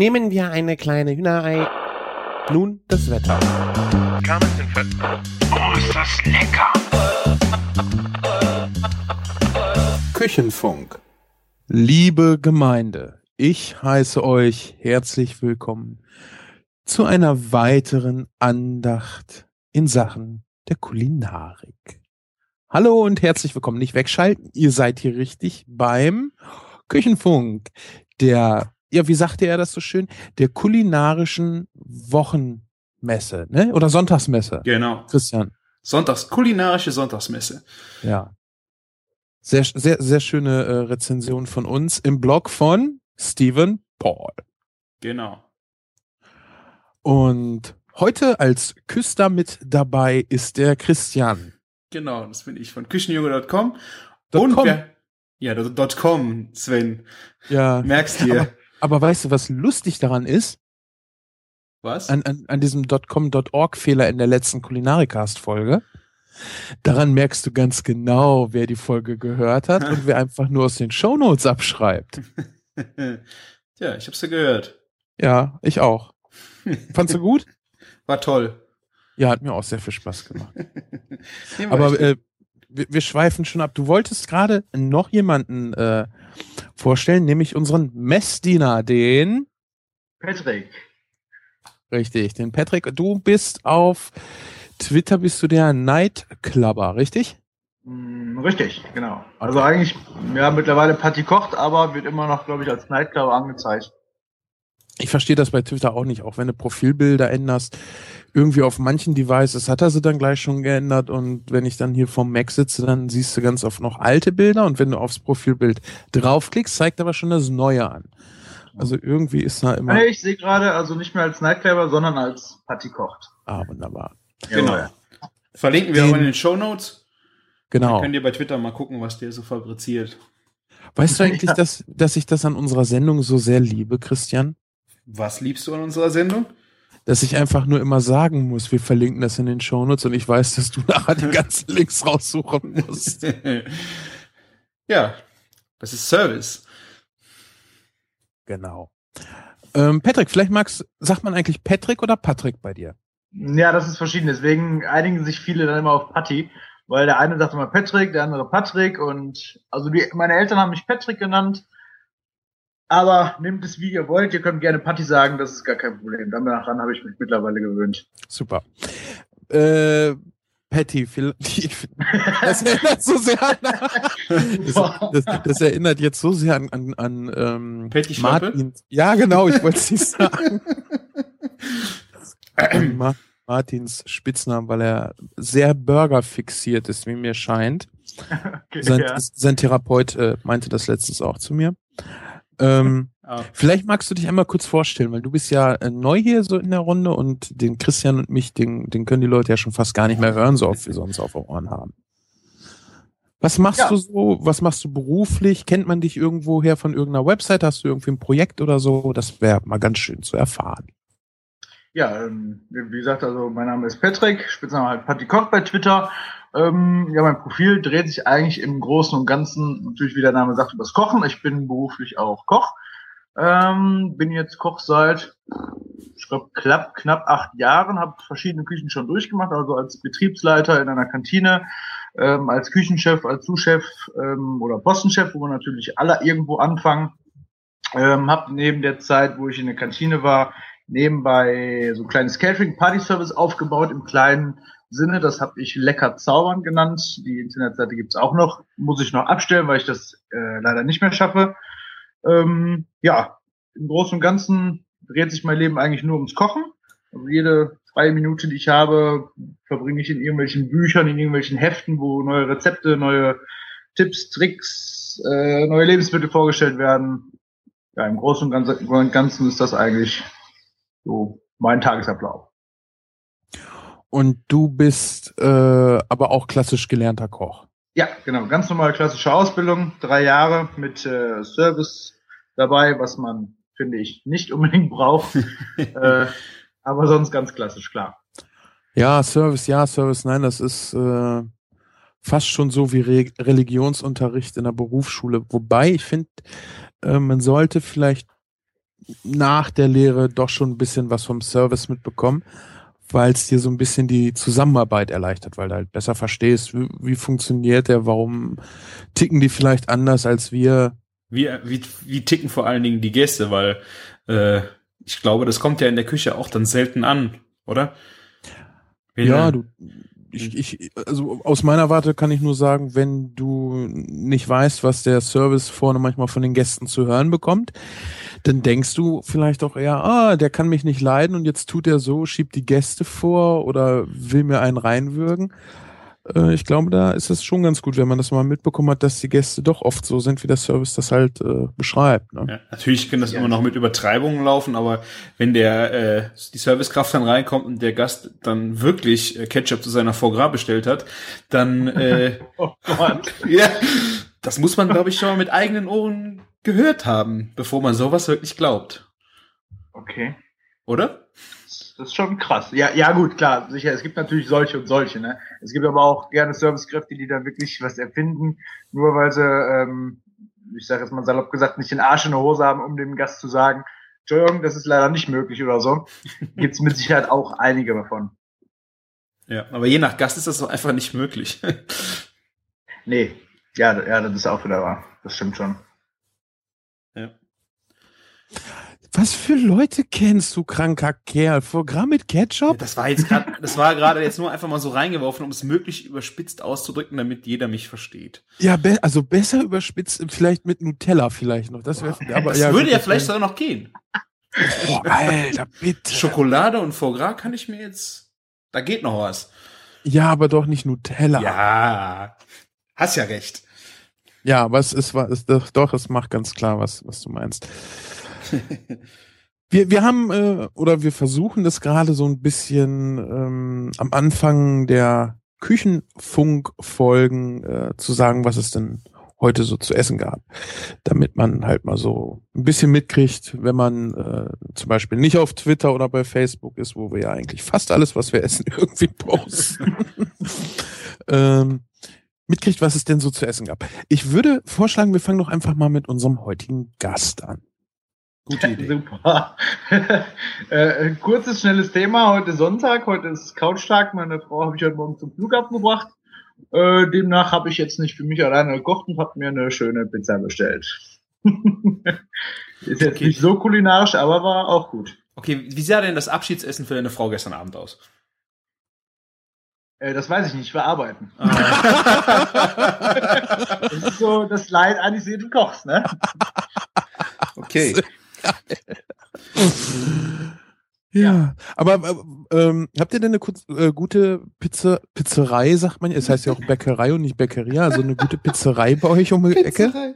Nehmen wir eine kleine Hühnerei. Nun das Wetter. Oh, ist das lecker! Küchenfunk. Liebe Gemeinde, ich heiße euch herzlich willkommen zu einer weiteren Andacht in Sachen der Kulinarik. Hallo und herzlich willkommen. Nicht wegschalten, ihr seid hier richtig beim Küchenfunk, der, ja, wie sagte er das so schön, der kulinarischen Wochenmesse, ne? Oder Sonntagsmesse. Genau. Christian. Sonntags, kulinarische Sonntagsmesse. Ja. Sehr, sehr, sehr schöne äh, Rezension von uns im Blog von Stephen Paul. Genau. Und heute als Küster mit dabei ist der Christian. Genau, das bin ich von küchenjunge.com. Und com. wer, ja, dot .com, Sven. Ja. Merkst dir. Aber, weißt du, was lustig daran ist? Was? An, an, an diesem .com.org-Fehler in der letzten Kulinarikast-Folge. Daran merkst du ganz genau, wer die Folge gehört hat und wer einfach nur aus den Shownotes abschreibt. ja, ich hab's ja gehört. Ja, ich auch. Fandst du gut? War toll. Ja, hat mir auch sehr viel Spaß gemacht. Aber äh, wir, wir schweifen schon ab. Du wolltest gerade noch jemanden äh, vorstellen, nämlich unseren Messdiener, den, Patrick. richtig, den Patrick. Du bist auf Twitter, bist du der Nightclubber, richtig? Hm, richtig, genau. Also eigentlich, ja, mittlerweile Patti kocht, aber wird immer noch, glaube ich, als Nightclub angezeigt. Ich verstehe das bei Twitter auch nicht, auch wenn du Profilbilder änderst. Irgendwie auf manchen Devices hat er sie dann gleich schon geändert und wenn ich dann hier vom Mac sitze, dann siehst du ganz oft noch alte Bilder und wenn du aufs Profilbild draufklickst, zeigt aber schon das Neue an. Also irgendwie ist da immer. Nee, ich sehe gerade, also nicht mehr als Nightclubber, sondern als Patti kocht. Ah, wunderbar. Genau. Jawohl. Verlinken wir Den- auch in den Shownotes. Genau. Könnt ihr bei Twitter mal gucken, was der so fabriziert. Weißt du eigentlich, Ja. dass, dass ich das an unserer Sendung so sehr liebe, Christian? Was liebst du an unserer Sendung? Dass ich einfach nur immer sagen muss, wir verlinken das in den Shownotes und ich weiß, dass du nachher die ganzen Links raussuchen musst. ja, das ist Service. Genau. Ähm, Patrick, vielleicht magst, sagt man eigentlich Patrick oder Patrick bei dir? Ja, das ist verschieden. Deswegen einigen sich viele dann immer auf Patti, weil der eine sagt immer Patrick, der andere Patrick und also die, meine Eltern haben mich Patrick genannt. Aber nehmt es wie ihr wollt, ihr könnt gerne Patti sagen, das ist gar kein Problem. Daran habe ich mich mittlerweile gewöhnt. Super. Äh, Patty, das erinnert so sehr an, das, das, das erinnert jetzt so sehr an, an, an ähm, Patty? Martin. Ja, genau, ich wollte es nicht sagen. Martins Spitznamen, weil er sehr Burger fixiert ist, wie mir scheint. Okay, Sein, ja. sein Therapeut äh, meinte das letztens auch zu mir. Ähm, Ah, Vielleicht magst du dich einmal kurz vorstellen, weil du bist ja äh, neu hier so in der Runde und den Christian und mich, den, den können die Leute ja schon fast gar nicht mehr hören, so oft sie uns auf den Ohren haben. Was machst Ja. du so? Was machst du beruflich? Kennt man dich irgendwo her von irgendeiner Website? Hast du irgendwie ein Projekt oder so? Das wäre mal ganz schön zu erfahren. Ja, ähm, wie gesagt, also mein Name ist Patrick, Spitzname halt Patti Koch bei Twitter. Ähm, ja, mein Profil dreht sich eigentlich im Großen und Ganzen, natürlich wie der Name sagt, übers Kochen. Ich bin beruflich auch Koch. Ähm, bin jetzt Koch seit, ich glaube, knapp, knapp acht Jahren, habe verschiedene Küchen schon durchgemacht, also als Betriebsleiter in einer Kantine, ähm, als Küchenchef, als Zuschef ähm, oder Postenchef, wo wir natürlich alle irgendwo anfangen. Ähm, habe neben der Zeit, wo ich in der Kantine war, nebenbei so ein kleines Catering-Party-Service aufgebaut im kleinen Sinne. Das habe ich lecker zaubern genannt. Die Internetseite gibt's auch noch. Muss ich noch abstellen, weil ich das äh, leider nicht mehr schaffe. Ähm, ja, im Großen und Ganzen dreht sich mein Leben eigentlich nur ums Kochen. Also jede freie Minute, die ich habe, verbringe ich in irgendwelchen Büchern, in irgendwelchen Heften, wo neue Rezepte, neue Tipps, Tricks, äh, neue Lebensmittel vorgestellt werden. Ja, im Großen und Ganzen- und Ganzen ist das eigentlich so mein Tagesablauf. Und du bist äh, aber auch klassisch gelernter Koch. Ja, genau. Ganz normale klassische Ausbildung, drei Jahre mit äh, Service dabei, was man, finde ich, nicht unbedingt braucht. äh, aber sonst ganz klassisch, klar. Ja, Service, ja, Service, nein, das ist äh, fast schon so wie Re Religionsunterricht in der Berufsschule. Wobei ich finde, äh, man sollte vielleicht nach der Lehre doch schon ein bisschen was vom Service mitbekommen, weil es dir so ein bisschen die Zusammenarbeit erleichtert, weil du halt besser verstehst, wie, wie funktioniert der, warum ticken die vielleicht anders als wir. Wie, wie, wie ticken vor allen Dingen die Gäste, weil äh, ich glaube, das kommt ja in der Küche auch dann selten an, oder? Wenn ja, du, ich, ich, also aus meiner Warte kann ich nur sagen, wenn du nicht weißt, was der Service vorne manchmal von den Gästen zu hören bekommt, dann denkst du vielleicht auch eher, ah, der kann mich nicht leiden und jetzt tut er so, schiebt die Gäste vor oder will mir einen reinwürgen. Äh, ich glaube, da ist es schon ganz gut, wenn man das mal mitbekommen hat, dass die Gäste doch oft so sind, wie der Service das halt äh, beschreibt. Ne? Ja, natürlich kann das ja. immer noch mit Übertreibungen laufen, aber wenn der äh, die Servicekraft dann reinkommt und der Gast dann wirklich äh, Ketchup zu seiner Foie Gras bestellt hat, dann äh, oh ja, das muss man, glaube ich, schon mal mit eigenen Ohren gehört haben, bevor man sowas wirklich glaubt. Okay. Oder? Das ist schon krass. Ja, ja gut, klar, sicher. Es gibt natürlich solche und solche. Ne? Es gibt aber auch gerne Servicekräfte, die da wirklich was erfinden, nur weil sie, ähm, ich sage jetzt mal salopp gesagt, nicht den Arsch in der Hose haben, um dem Gast zu sagen, Entschuldigung, das ist leider nicht möglich oder so. Gibt es mit Sicherheit auch einige davon. Ja, aber je nach Gast ist das doch einfach nicht möglich. nee, ja, ja, das ist auch wieder wahr. Das stimmt schon. Ja. Was für Leute kennst du, kranker Kerl? Programm mit Ketchup? Das war jetzt gerade, das war gerade jetzt nur einfach mal so reingeworfen, um es möglich überspitzt auszudrücken, damit jeder mich versteht. Ja, be also besser überspitzt, vielleicht mit Nutella vielleicht noch. Das wäre, aber das ja, würde ja vielleicht sogar noch gehen. Oh, Alter, bitte. Schokolade und Foie Gras kann ich mir jetzt, da geht noch was. Ja, aber doch nicht Nutella. Ja, hast ja recht. Ja, aber es ist, es, doch, es macht ganz klar, was, was du meinst. wir, wir haben äh, oder wir versuchen das gerade so ein bisschen ähm, am Anfang der Küchenfunkfolgen äh, zu sagen, was es denn heute so zu essen gab, damit man halt mal so ein bisschen mitkriegt, wenn man äh, zum Beispiel nicht auf Twitter oder bei Facebook ist, wo wir ja eigentlich fast alles, was wir essen, irgendwie posten. ähm, mitkriegt, was es denn so zu essen gab. Ich würde vorschlagen, wir fangen doch einfach mal mit unserem heutigen Gast an. Gute Idee. Super. äh, kurzes, schnelles Thema. Heute Sonntag, heute ist Couchtag. Meine Frau habe ich heute Morgen zum Flughafen gebracht. Äh, demnach habe ich jetzt nicht für mich alleine gekocht und habe mir eine schöne Pizza bestellt. ist jetzt okay. nicht so kulinarisch, aber war auch gut. Okay, wie sah denn das Abschiedsessen für deine Frau gestern Abend aus? Äh, das weiß ich nicht, ich war arbeiten. Ah. das ist so das Leid eines jeden Kochs, ne? Okay. Ja, aber äh, ähm, habt ihr denn eine kurz, äh, gute Pizza, Pizzerei, sagt man? Es heißt ja auch Bäckerei und nicht Bäckeria, also eine gute Pizzerei bei euch um die Ecke?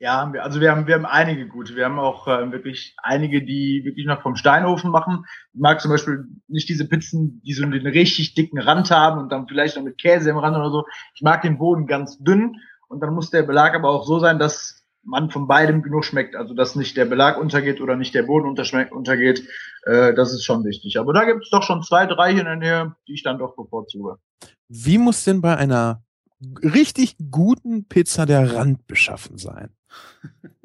Ja, haben wir. Also wir haben, wir haben einige gute. Wir haben auch äh, wirklich einige, die wirklich noch vom Steinofen machen. Ich mag zum Beispiel nicht diese Pizzen, die so einen richtig dicken Rand haben und dann vielleicht noch mit Käse im Rand oder so. Ich mag den Boden ganz dünn und dann muss der Belag aber auch so sein, dass man von beidem genug schmeckt. Also dass nicht der Belag untergeht oder nicht der Boden untergeht, äh, das ist schon wichtig. Aber da gibt es doch schon zwei, drei hier in der Nähe, die ich dann doch bevorzuge. Wie muss denn bei einer richtig guten Pizza der Rand beschaffen sein?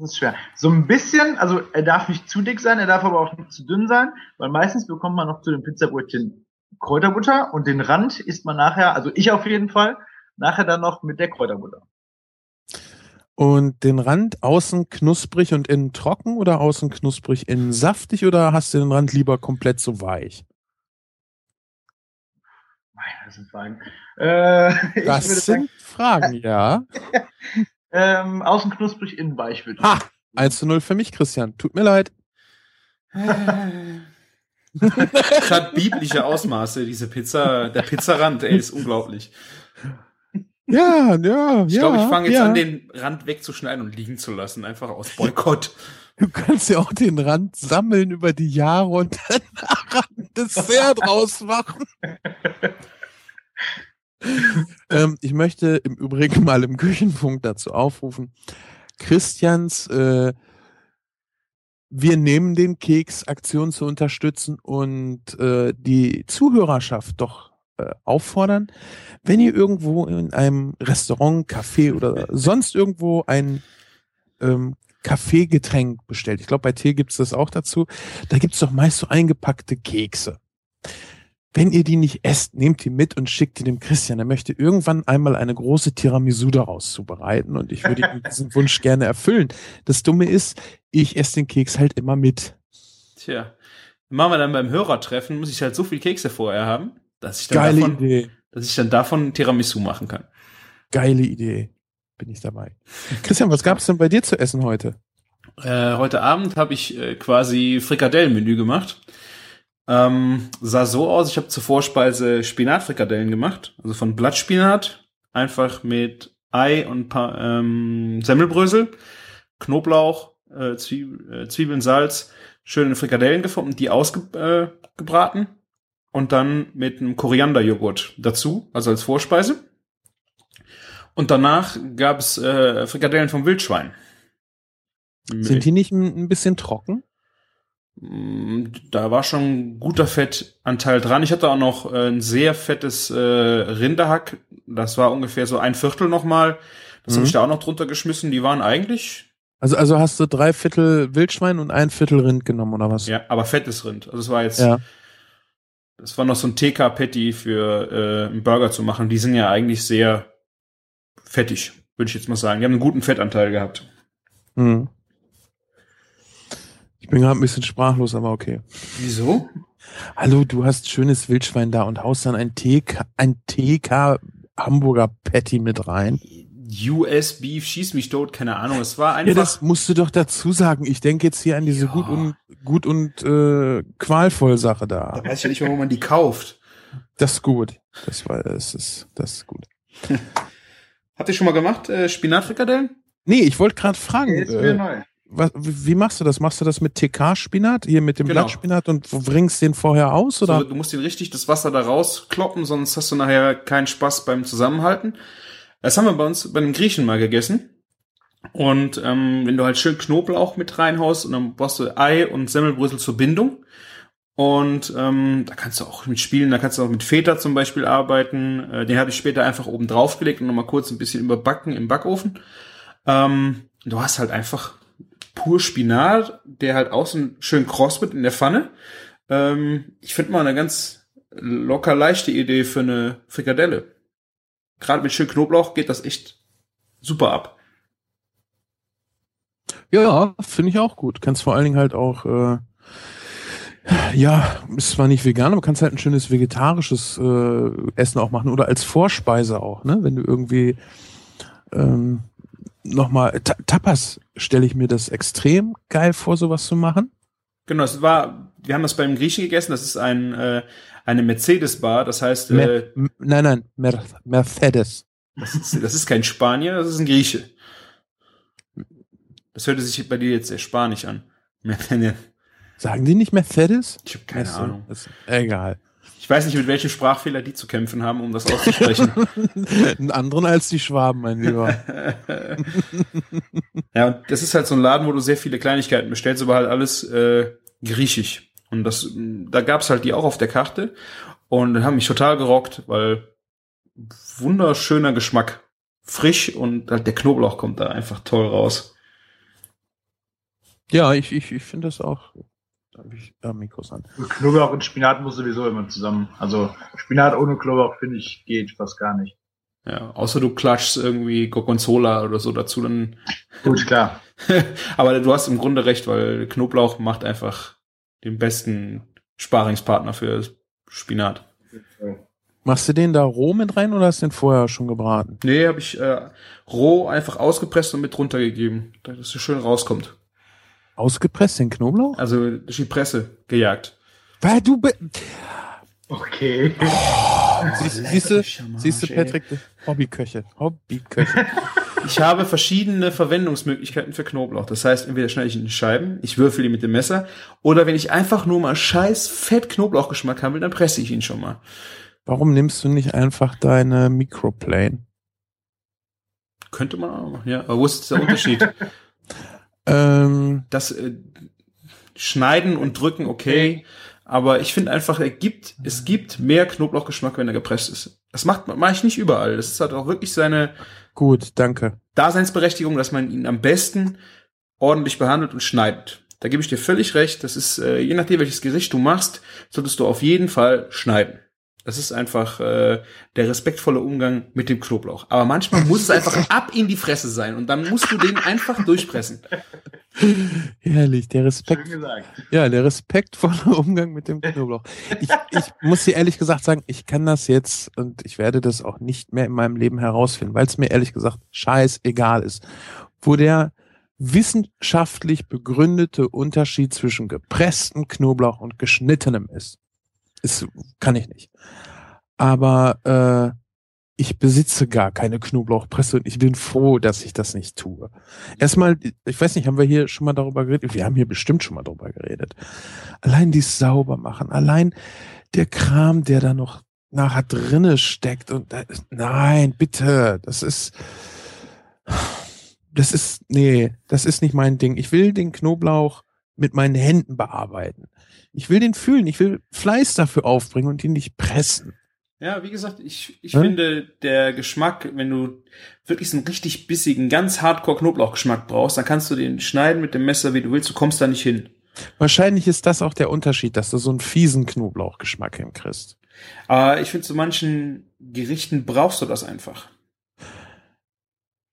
Das ist schwer. So ein bisschen, also er darf nicht zu dick sein, er darf aber auch nicht zu dünn sein, weil meistens bekommt man noch zu den Pizzabrötchen Kräuterbutter und den Rand isst man nachher, also ich auf jeden Fall, nachher dann noch mit der Kräuterbutter. Und den Rand außen knusprig und innen trocken oder außen knusprig, innen saftig oder hast du den Rand lieber komplett so weich? Das sind Fragen. Äh, das sind sagen, Fragen, ja. ähm, außen knusprig, innen weich, würde ich Ha! 1 zu 0 für mich, Christian. Tut mir leid. das hat biblische Ausmaße, diese Pizza. Der Pizzarand, ey, ist unglaublich. Ja, ja, ich ja. glaube, ich fange jetzt ja. an, den Rand wegzuschneiden und liegen zu lassen, einfach aus Boykott. Du kannst ja auch den Rand sammeln über die Jahre und dann ein Dessert draus machen. ähm, ich möchte im Übrigen mal im Küchenfunk dazu aufrufen, Christians äh, wir nehmen den Keks Aktion zu unterstützen und äh, die Zuhörerschaft doch äh, auffordern, wenn ihr irgendwo in einem Restaurant, Café oder sonst irgendwo ein ähm, Kaffeegetränk bestellt, ich glaube, bei Tee gibt's das auch dazu, da gibt's doch meist so eingepackte Kekse. Wenn ihr die nicht esst, nehmt die mit und schickt die dem Christian. Er möchte irgendwann einmal eine große Tiramisu daraus zubereiten und ich würde ihm diesen Wunsch gerne erfüllen. Das Dumme ist, ich esse den Keks halt immer mit. Tja, machen wir dann beim Hörertreffen, muss ich halt so viel Kekse vorher haben, dass ich dann Geile davon, Idee. dass ich dann davon Tiramisu machen kann. Geile Idee. Bin ich dabei. Christian, was gab's denn bei dir zu essen heute? Äh, heute Abend habe ich äh, quasi Frikadellenmenü gemacht. Ähm, sah so aus, ich habe zur Vorspeise Spinatfrikadellen gemacht, also von Blattspinat, einfach mit Ei und paar ähm, Semmelbrösel, Knoblauch, äh, äh, Zwiebeln, Salz, schöne Frikadellen gefunden, die ausgebraten äh, und dann mit einem Korianderjoghurt dazu, also als Vorspeise. Und danach gab es äh, Frikadellen vom Wildschwein. Sind die nicht ein, bisschen trocken? Mm, Da war schon ein guter Fettanteil dran. Ich hatte auch noch äh, ein sehr fettes äh, Rinderhack. Das war ungefähr so ein Viertel nochmal. Das Mhm. habe ich da auch noch drunter geschmissen. Die waren eigentlich, Also, also hast du drei Viertel Wildschwein und ein Viertel Rind genommen, oder was? ja, aber fettes Rind. Also es war jetzt, Ja. Das war noch so ein TK-Patty für äh, einen Burger zu machen. Die sind ja eigentlich sehr fettig, würde ich jetzt mal sagen. Die haben einen guten Fettanteil gehabt. Mhm. Ich bin gerade ein bisschen sprachlos, aber okay. Wieso? Hallo, du hast schönes Wildschwein da und haust dann ein TK, ein TK Hamburger Patty mit rein. US Beef, schieß mich tot, keine Ahnung. Es war Ja, einfach. das musst du doch dazu sagen. Ich denke jetzt hier an diese Ja. gut und gut und äh, qualvoll Sache da. da weiß ich ja nicht mal, wo man die kauft. Das ist gut. Das war das ist das ist gut. Habt ihr schon mal gemacht, äh, Spinatfrikadellen? Nee, ich wollte gerade fragen, Jetzt äh, neu. was, wie machst du das? Machst du das mit TK-Spinat, hier mit dem Genau. Blattspinat und bringst den vorher aus oder? So, du musst den richtig das Wasser da rauskloppen, sonst hast du nachher keinen Spaß beim Zusammenhalten. Das haben wir bei uns bei einem Griechen mal gegessen. Und ähm, wenn du halt schön Knoblauch mit reinhaust und dann brauchst du Ei und Semmelbrösel zur Bindung. Und ähm, da kannst du auch mit spielen, da kannst du auch mit Feta zum Beispiel arbeiten. Äh, den habe ich später einfach oben drauf gelegt und nochmal kurz ein bisschen überbacken im Backofen. Ähm, du hast halt einfach pur Spinat, der halt außen schön kross wird in der Pfanne. Ähm, ich finde mal eine ganz locker leichte Idee für eine Frikadelle. Gerade mit schön Knoblauch geht das echt super ab. Ja, finde ich auch gut. Kannst vor allen Dingen halt auch, äh, ja, ist zwar nicht vegan, aber kannst halt ein schönes vegetarisches äh, Essen auch machen oder als Vorspeise auch, ne? Wenn du irgendwie ähm, nochmal Ta Tapas stelle ich mir das extrem geil vor, sowas zu machen. Genau, es war, wir haben das beim Griechen gegessen, das ist ein, äh, eine Mercedes-Bar, das heißt, äh, Mer M- nein, nein, Mer Mercedes. das, ist, das ist kein Spanier, das ist ein Grieche. Das hörte sich bei dir jetzt sehr spanisch an. Sagen die nicht Mercedes? Ich habe keine Mercedes. Ahnung. Ist egal. Ich weiß nicht, mit welchem Sprachfehler die zu kämpfen haben, um das auszusprechen. Einen anderen als die Schwaben, mein Lieber. ja, und das ist halt so ein Laden, wo du sehr viele Kleinigkeiten bestellst, aber halt alles äh, griechisch. Und das, da gab's halt die auch auf der Karte und haben mich total gerockt, weil wunderschöner Geschmack. Frisch und halt der Knoblauch kommt da einfach toll raus. Ja, ich, ich, ich finde das auch. Da habe ich äh, Mikros an. Knoblauch und Spinat muss sowieso immer zusammen. Also Spinat ohne Knoblauch, finde ich, geht fast gar nicht. Ja, außer du klatschst irgendwie Gorgonzola oder so dazu, dann. Gut, klar. aber du hast im Grunde recht, weil Knoblauch macht einfach den besten Sparingspartner für Spinat. Machst du den da roh mit rein oder hast du den vorher schon gebraten? Nee, habe ich äh, roh einfach ausgepresst und mit drunter gegeben, dass es schön rauskommt. Ausgepresst, den Knoblauch? Also durch die Presse gejagt. Weil du be Okay. siehst, siehst du, siehst du, Patrick, Hobbyköche, Hobbyköche. Ich habe verschiedene Verwendungsmöglichkeiten für Knoblauch. Das heißt, entweder schneide ich ihn in Scheiben, ich würfel ihn mit dem Messer, oder wenn ich einfach nur mal scheiß Fett Knoblauchgeschmack haben will, dann presse ich ihn schon mal. Warum nimmst du nicht einfach deine Microplane? Könnte man auch machen, ja. Aber wo ist der Unterschied? Ähm, das äh, Schneiden und Drücken, okay. Aber ich finde einfach, er gibt, es gibt mehr Knoblauchgeschmack, wenn er gepresst ist. Das macht mache ich nicht überall. Das ist halt auch wirklich seine gut, danke. Daseinsberechtigung, dass man ihn am besten ordentlich behandelt und schneidet. Da gebe ich dir völlig recht. Das ist, äh, je nachdem, welches Gericht du machst, solltest du auf jeden Fall schneiden. Das ist einfach äh, der respektvolle Umgang mit dem Knoblauch. Aber manchmal muss es einfach ab in die Fresse sein und dann musst du den einfach durchpressen. Herrlich, der Respekt. Ja, der respektvolle Umgang mit dem Knoblauch. Ich, ich muss dir ehrlich gesagt sagen, ich kann das jetzt und ich werde das auch nicht mehr in meinem Leben herausfinden, weil es mir ehrlich gesagt scheißegal ist, wo der wissenschaftlich begründete Unterschied zwischen gepresstem Knoblauch und geschnittenem ist. Ist, kann ich nicht. Aber äh, ich besitze gar keine Knoblauchpresse und ich bin froh, dass ich das nicht tue. Erstmal, ich weiß nicht, haben wir hier schon mal darüber geredet? Wir haben hier bestimmt schon mal darüber geredet. Allein die sauber machen, allein der Kram, der da noch nachher drinne steckt und da, nein, bitte, das ist das ist nee, das ist nicht mein Ding. Ich will den Knoblauch mit meinen Händen bearbeiten. Ich will den fühlen, ich will Fleiß dafür aufbringen und ihn nicht pressen. Ja, wie gesagt, ich, ich hm? finde, der Geschmack, wenn du wirklich so einen richtig bissigen, ganz hardcore Knoblauchgeschmack brauchst, dann kannst du den schneiden mit dem Messer, wie du willst, du kommst da nicht hin. Wahrscheinlich ist das auch der Unterschied, dass du so einen fiesen Knoblauchgeschmack hinkriegst. Aber ich finde, zu manchen Gerichten brauchst du das einfach.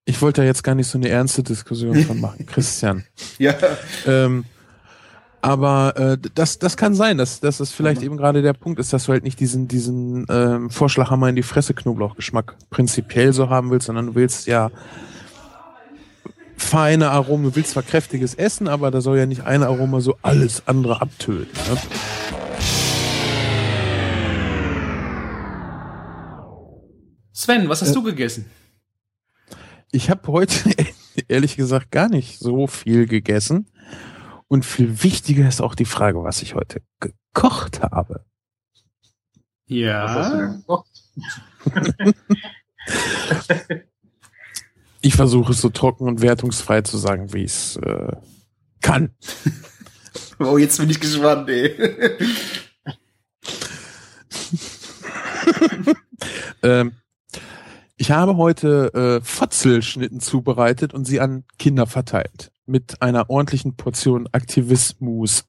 Ich wollte da jetzt gar nicht so eine ernste Diskussion von machen, Christian. ja. Ähm, aber äh, das, das kann sein, dass, dass es vielleicht mhm. eben gerade der Punkt ist, dass du halt nicht diesen, diesen ähm, Vorschlaghammer in die Fresse Knoblauchgeschmack prinzipiell so haben willst, sondern du willst ja feine Aromen, du willst zwar kräftiges Essen, aber da soll ja nicht ein Aroma so alles andere abtöten. Ne? Sven, was hast äh, du gegessen? Ich habe heute ehrlich gesagt gar nicht so viel gegessen. Und viel wichtiger ist auch die Frage, was ich heute gekocht habe. Ja. ich versuche es so trocken und wertungsfrei zu sagen, wie ich es äh, kann. Oh, jetzt bin ich gespannt, ey. ähm, ich habe heute äh, Fotzelschnitten zubereitet und sie an Kinder verteilt mit einer ordentlichen Portion Aktivismus.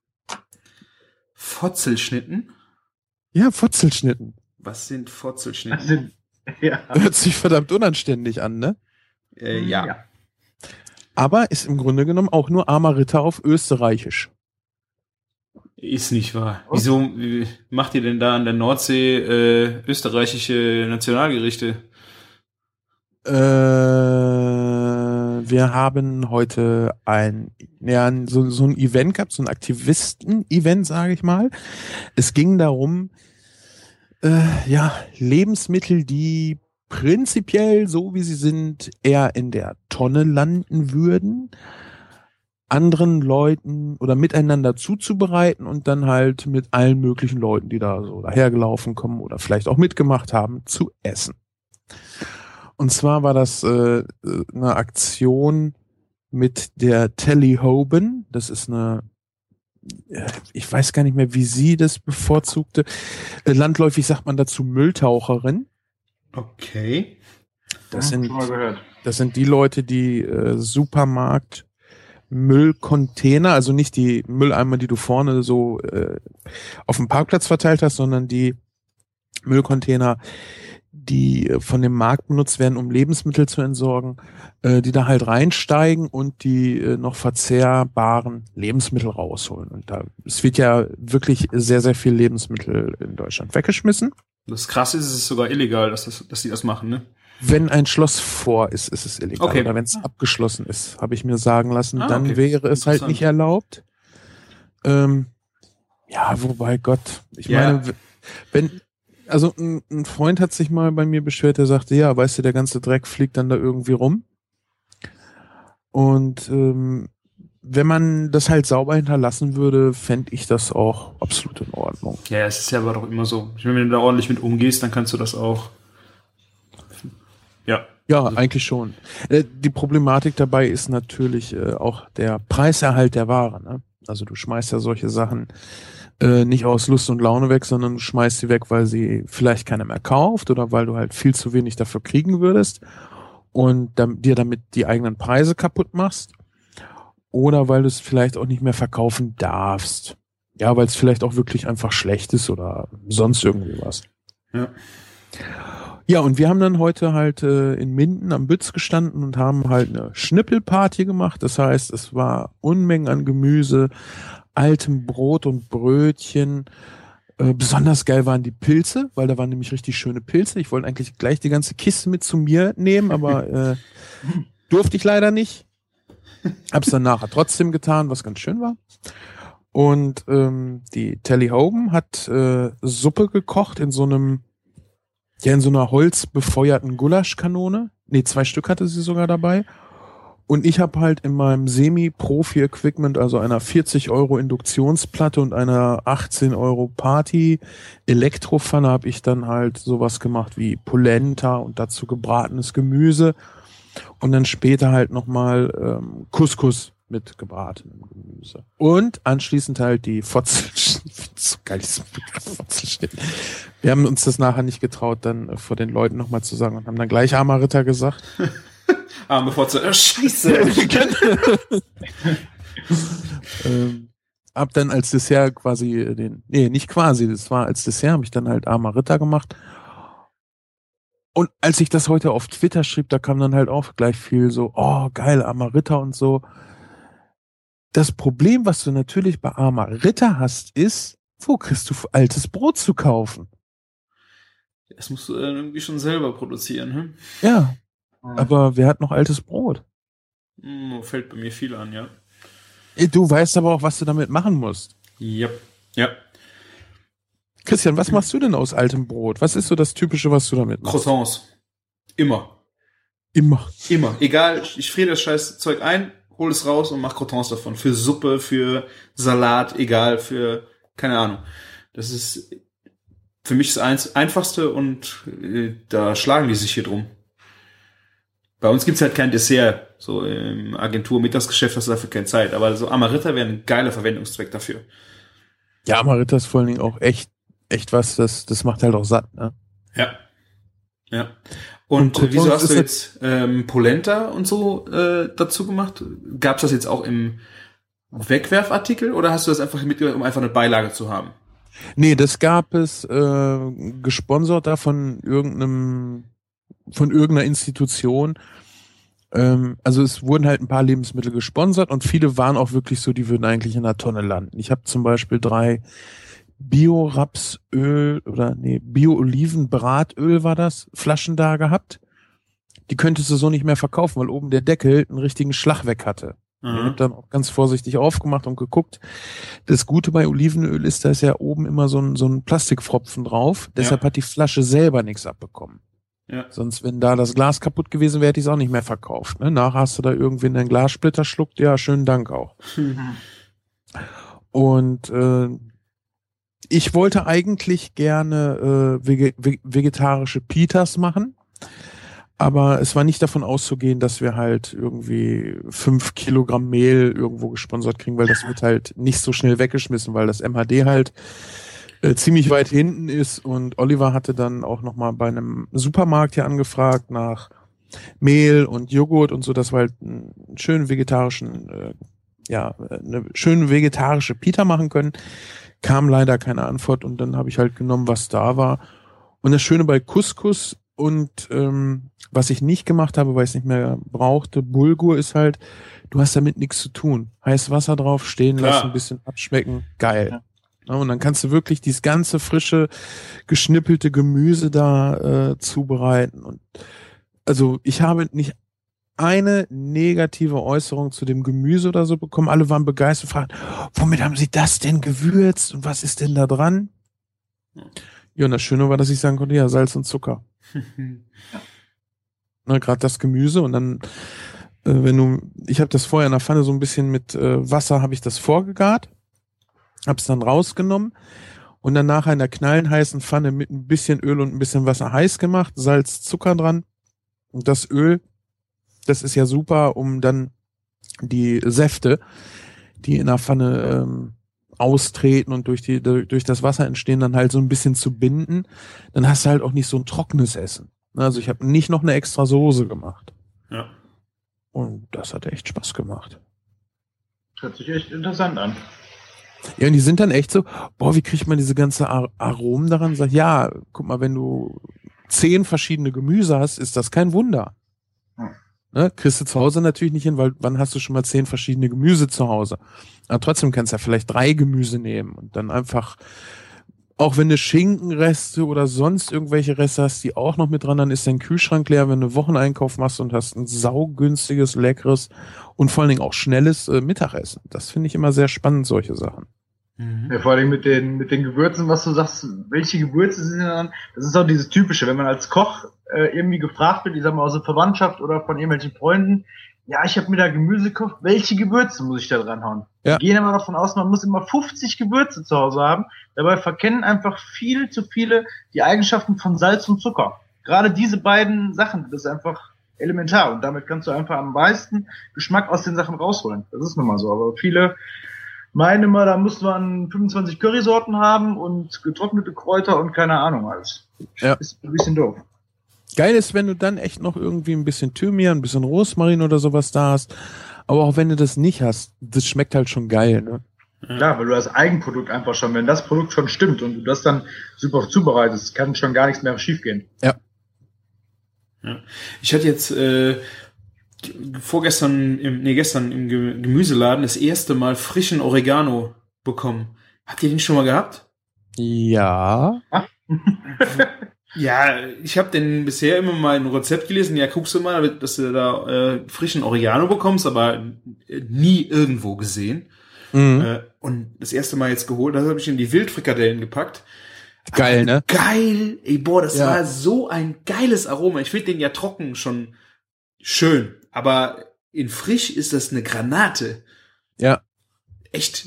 Fotzelschnitten? Ja, Fotzelschnitten. Was sind Fotzelschnitten? Sind, ja. Hört sich verdammt unanständig an, ne? Äh, ja. ja. Aber ist im Grunde genommen auch nur armer Ritter auf Österreichisch. Ist nicht wahr. Wieso wie macht ihr denn da an der Nordsee äh, österreichische Nationalgerichte? Äh, wir haben heute ein, ja, so, so ein Event gehabt, so ein Aktivisten-Event, sage ich mal. Es ging darum, äh, ja, Lebensmittel, die prinzipiell, so wie sie sind, eher in der Tonne landen würden, anderen Leuten oder miteinander zuzubereiten und dann halt mit allen möglichen Leuten, die da so dahergelaufen kommen oder vielleicht auch mitgemacht haben, zu essen. Und zwar war das äh, eine Aktion mit der Telly Hoban. Das ist eine, ich weiß gar nicht mehr, wie sie das bevorzugte. Äh, landläufig sagt man dazu Mülltaucherin. Okay. Das sind, das sind die Leute, die äh, Supermarkt Müllcontainer, also nicht die Mülleimer, die du vorne so äh, auf dem Parkplatz verteilt hast, sondern die Müllcontainer, die äh, von dem Markt benutzt werden, um Lebensmittel zu entsorgen, äh, die da halt reinsteigen und die äh, noch verzehrbaren Lebensmittel rausholen. Und da es wird ja wirklich sehr, sehr viel Lebensmittel in Deutschland weggeschmissen. Das krasse ist, es ist sogar illegal, dass, das, dass die das machen, ne? Wenn ein Schloss vor ist, ist es illegal. Okay. Oder wenn es abgeschlossen ist, habe ich mir sagen lassen, ah, dann okay. wäre es halt nicht erlaubt. Ähm, ja, wobei Gott, ich ja. meine, wenn also ein, ein, Freund hat sich mal bei mir beschwert, der sagte, ja, weißt du, der ganze Dreck fliegt dann da irgendwie rum. Und ähm, wenn man das halt sauber hinterlassen würde, fände ich das auch absolut in Ordnung. Ja, es ist ja aber doch immer so. Ich meine, wenn du da ordentlich mit umgehst, dann kannst du das auch. Ja. Ja, also, eigentlich schon. Äh, die Problematik dabei ist natürlich äh, auch der Preiserhalt der Ware. Ne? Also du schmeißt ja solche Sachen äh, nicht aus Lust und Laune weg, sondern du schmeißt sie weg, weil sie vielleicht keiner mehr kauft oder weil du halt viel zu wenig dafür kriegen würdest und dann, dir damit die eigenen Preise kaputt machst. oder weil du es vielleicht auch nicht mehr verkaufen darfst. Ja, weil es vielleicht auch wirklich einfach schlecht ist oder sonst irgendwie was. Ja. Ja, und wir haben dann heute halt äh, in Minden am Bütz gestanden und haben halt eine Schnippelparty gemacht. Das heißt, es war Unmengen an Gemüse, altem Brot und Brötchen. Äh, besonders geil waren die Pilze, weil da waren nämlich richtig schöne Pilze. Ich wollte eigentlich gleich die ganze Kiste mit zu mir nehmen, aber äh, durfte ich leider nicht. Hab's dann nachher trotzdem getan, was ganz schön war. Und ähm, die Telly Hogan hat äh, Suppe gekocht in so einem ja, in so einer holzbefeuerten Gulaschkanone. Nee, zwei Stück hatte sie sogar dabei. Und ich habe halt in meinem Semi-Profi-Equipment, also einer 40 Euro Induktionsplatte und einer 18 Euro Party Elektropfanne, habe ich dann halt sowas gemacht wie Polenta und dazu gebratenes Gemüse und dann später halt nochmal ähm, Couscous mit gebratenem Gemüse. Und anschließend halt die Fotzelschnitt. so geil, dieses Begriff Fotzelschnitt. Wir haben uns das nachher nicht getraut, dann vor den Leuten nochmal zu sagen und haben dann gleich Armer Ritter gesagt. Arme Fotze, oh, scheiße. ähm, hab dann als Dessert quasi den, nee, nicht quasi, das war als Dessert, habe ich dann halt Armer Ritter gemacht. Und als ich das heute auf Twitter schrieb, da kam dann halt auch gleich viel so, oh geil, Armer Ritter und so. Das Problem, was du natürlich bei Armer Ritter hast, ist, wo kriegst du altes Brot zu kaufen? Das musst du irgendwie schon selber produzieren, hm? Ja. Aber wer hat noch altes Brot? Hm, fällt bei mir viel an, ja. Du weißt aber auch, was du damit machen musst. Ja. Ja. Christian, was machst du denn aus altem Brot? Was ist so das Typische, was du damit machst? Croissants. Immer. Immer. Immer. Egal, ich friere das scheiß Zeug ein, hol es raus und mach Croissants davon. Für Suppe, für Salat, egal, für, keine Ahnung. Das ist für mich das einfachste und äh, da schlagen die sich hier drum. Bei uns gibt's halt kein Dessert. So im Agentur-Mittagsgeschäft hast du dafür keine Zeit. Aber so Amarita wäre ein geiler Verwendungszweck dafür. Ja, Amarita ist vor allen Dingen auch echt, echt was, das, das macht halt auch satt, ne? Ja. Ja. Und, und wieso hast du jetzt ähm, Polenta und so äh, dazu gemacht? Gab's das jetzt auch im Wegwerfartikel oder hast du das einfach mitgebracht, um einfach eine Beilage zu haben? Nee, das gab es äh, gesponsert da von irgendeinem von irgendeiner Institution. Ähm, also es wurden halt ein paar Lebensmittel gesponsert und viele waren auch wirklich so, die würden eigentlich in der Tonne landen. Ich habe zum Beispiel drei Bio-Rapsöl oder nee, Bio-Oliven-Bratöl war das, Flaschen da gehabt. Die könntest du so nicht mehr verkaufen, weil oben der Deckel einen richtigen Schlag weg hatte. Mhm. Ich habe dann auch ganz vorsichtig aufgemacht und geguckt. Das Gute bei Olivenöl ist, da ist ja oben immer so ein, so ein Plastikfropfen drauf. Deshalb ja. hat die Flasche selber nichts abbekommen. Ja. Sonst, wenn da das Glas kaputt gewesen wäre, hätte ich es auch nicht mehr verkauft. Ne? Nachher hast du da irgendwie einen Glassplitter schluckt. Ja, schönen Dank auch. Mhm. Und äh, ich wollte eigentlich gerne äh, vege vegetarische Pitas machen. Aber es war nicht davon auszugehen, dass wir halt irgendwie fünf Kilogramm Mehl irgendwo gesponsert kriegen, weil das wird halt nicht so schnell weggeschmissen, weil das MHD halt äh, ziemlich weit hinten ist und Oliver hatte dann auch noch mal bei einem Supermarkt hier angefragt nach Mehl und Joghurt und so, dass wir halt einen schönen vegetarischen, äh, ja, eine schöne vegetarische Pita machen können. Kam leider keine Antwort und dann habe ich halt genommen, was da war. Und das Schöne bei Couscous und ähm, was ich nicht gemacht habe, weil ich es nicht mehr brauchte, Bulgur ist halt, du hast damit nichts zu tun. Heiß Wasser drauf stehen Klar. lassen, ein bisschen abschmecken, geil. Ja. Und dann kannst du wirklich dieses ganze frische, geschnippelte Gemüse da äh, zubereiten. Und also ich habe nicht eine negative Äußerung zu dem Gemüse oder so bekommen. Alle waren begeistert, fragen, womit haben sie das denn gewürzt und was ist denn da dran? Ja, und das Schöne war, dass ich sagen konnte, ja, Salz und Zucker. Na, gerade das Gemüse und dann, äh, wenn du, ich habe das vorher in der Pfanne so ein bisschen mit äh, Wasser, habe ich das vorgegart Hab's dann rausgenommen und dann nachher in der knallenheißen Pfanne mit ein bisschen Öl und ein bisschen Wasser heiß gemacht, Salz, Zucker dran. Und das Öl, das ist ja super, um dann die Säfte, die in der Pfanne ähm, austreten und durch die durch das Wasser entstehen, dann halt so ein bisschen zu binden. Dann hast du halt auch nicht so ein trockenes Essen. Also ich habe nicht noch eine extra Soße gemacht. Ja. Und das hat echt Spaß gemacht. Hört sich echt interessant an. Ja, und die sind dann echt so, boah, wie kriegt man diese ganze Ar Aromen daran? Sag, ja, guck mal, wenn du zehn verschiedene Gemüse hast, ist das kein Wunder. Hm. Ne? Kriegst du zu Hause natürlich nicht hin, weil wann hast du schon mal zehn verschiedene Gemüse zu Hause? Aber trotzdem kannst du ja vielleicht drei Gemüse nehmen und dann einfach, auch wenn du Schinkenreste oder sonst irgendwelche Reste hast, die auch noch mit dran, dann ist dein Kühlschrank leer, wenn du Wocheneinkauf machst und hast ein saugünstiges, leckeres und vor allen Dingen auch schnelles äh, Mittagessen. Das finde ich immer sehr spannend, solche Sachen. Mhm. Ja, vor allem mit den, mit den Gewürzen, was du sagst, welche Gewürze sind denn dann? Das ist auch dieses Typische, wenn man als Koch äh, irgendwie gefragt wird, ich sag mal aus der Verwandtschaft oder von irgendwelchen Freunden, ja, ich habe mir da Gemüse gekauft, welche Gewürze muss ich da dran hauen? Ja. Wir gehen immer davon aus, man muss immer 50 Gewürze zu Hause haben. Dabei verkennen einfach viel zu viele die Eigenschaften von Salz und Zucker. Gerade diese beiden Sachen, das ist einfach elementar und damit kannst du einfach am meisten Geschmack aus den Sachen rausholen. Das ist nun mal so, aber viele meinen immer, da muss man 25 Currysorten haben und getrocknete Kräuter und keine Ahnung alles. Ja. Ist ein bisschen doof. Geil ist, wenn du dann echt noch irgendwie ein bisschen Thymian, ein bisschen Rosmarin oder sowas da hast. Aber auch wenn du das nicht hast, das schmeckt halt schon geil, ne? Klar, weil du das Eigenprodukt einfach schon, wenn das Produkt schon stimmt und du das dann super zubereitest, kann schon gar nichts mehr schiefgehen. Ja. Ich hatte jetzt äh, vorgestern, im, nee, gestern im Gemüseladen das erste Mal frischen Oregano bekommen. Habt ihr den schon mal gehabt? Ja. ja, ich habe den bisher immer mal ein Rezept gelesen. Ja, guckst du mal, dass du da äh, frischen Oregano bekommst, aber nie irgendwo gesehen. Mhm. Äh, und das erste Mal jetzt geholt, da habe ich in die Wildfrikadellen gepackt. Geil, ne? Geil. Ey, boah, das ja. war so ein geiles Aroma. Ich finde den ja trocken schon schön, aber in frisch ist das eine Granate. Ja. Echt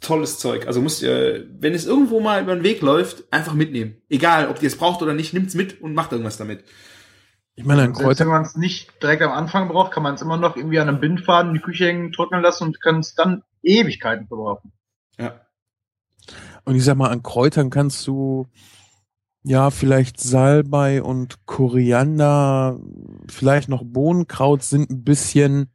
tolles Zeug. Also müsst ihr, wenn es irgendwo mal über den Weg läuft, einfach mitnehmen. Egal, ob ihr es braucht oder nicht, nimmt's mit und macht irgendwas damit. Ich meine, ein Kräuter. Wenn man es nicht direkt am Anfang braucht, kann man es immer noch irgendwie an einem Bindfaden in die Küche hängen, trocknen lassen und kann es dann Ewigkeiten verbrauchen. Ja. Und ich sag mal, an Kräutern kannst du ja vielleicht Salbei und Koriander, vielleicht noch Bohnenkraut sind ein bisschen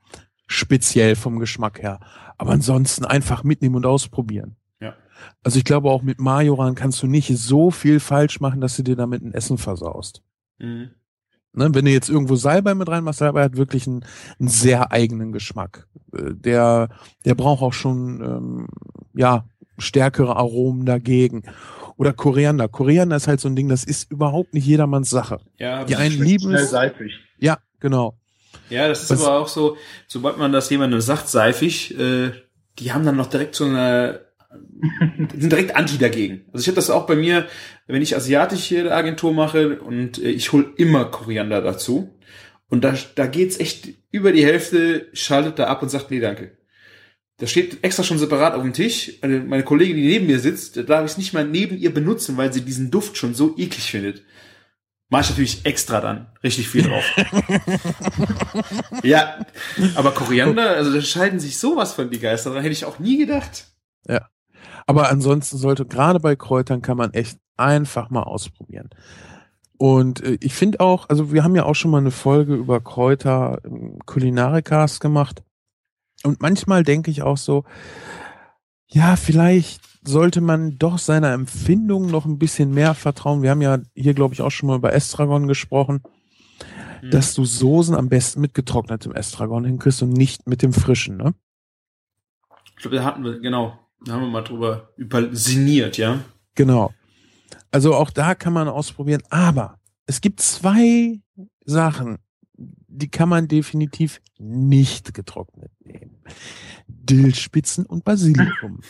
speziell vom Geschmack her. Aber ansonsten einfach mitnehmen und ausprobieren. Ja. Also ich glaube auch mit Majoran kannst du nicht so viel falsch machen, dass du dir damit ein Essen versaust. Mhm. Ne, wenn du jetzt irgendwo Salbei mit reinmachst, Salbei hat wirklich einen, einen sehr eigenen Geschmack. Äh, der, der braucht auch schon ähm, ja stärkere Aromen dagegen. Oder Koriander. Koriander ist halt so ein Ding, das ist überhaupt nicht jedermanns Sache. Ja, die einen lieben es. Seifig. Ja, genau. Ja, das ist Was, aber auch so, sobald man das jemandem sagt, seifig, äh, die haben dann noch direkt so eine sind direkt anti dagegen. Also ich habe das auch bei mir, wenn ich asiatisch hier der Agentur mache und äh, ich hol immer Koriander dazu. Und da, da geht's echt über die Hälfte, schaltet da ab und sagt, nee, danke. Das steht extra schon separat auf dem Tisch. Meine Kollegin, die neben mir sitzt, da darf ich es nicht mal neben ihr benutzen, weil sie diesen Duft schon so eklig findet. Mach ich natürlich extra dann. Richtig viel drauf. ja, aber Koriander, also da scheiden sich sowas von die Geister. Daran hätte ich auch nie gedacht. Ja. Aber ansonsten sollte, gerade bei Kräutern kann man echt einfach mal ausprobieren. Und äh, ich finde auch, also wir haben ja auch schon mal eine Folge über Kräuter im Kulinarikast gemacht. Und manchmal denke ich auch so, ja, vielleicht sollte man doch seiner Empfindung noch ein bisschen mehr vertrauen. Wir haben ja hier, glaube ich, auch schon mal über Estragon gesprochen, mhm. dass du Soßen am besten mit getrocknetem Estragon hinkriegst und nicht mit dem frischen, ne? Ich glaube, da hatten wir, genau, da haben wir mal drüber über sinniert, ja? Genau. Also auch da kann man ausprobieren, aber es gibt zwei Sachen, die kann man definitiv nicht getrocknet nehmen. Dillspitzen und Basilikum.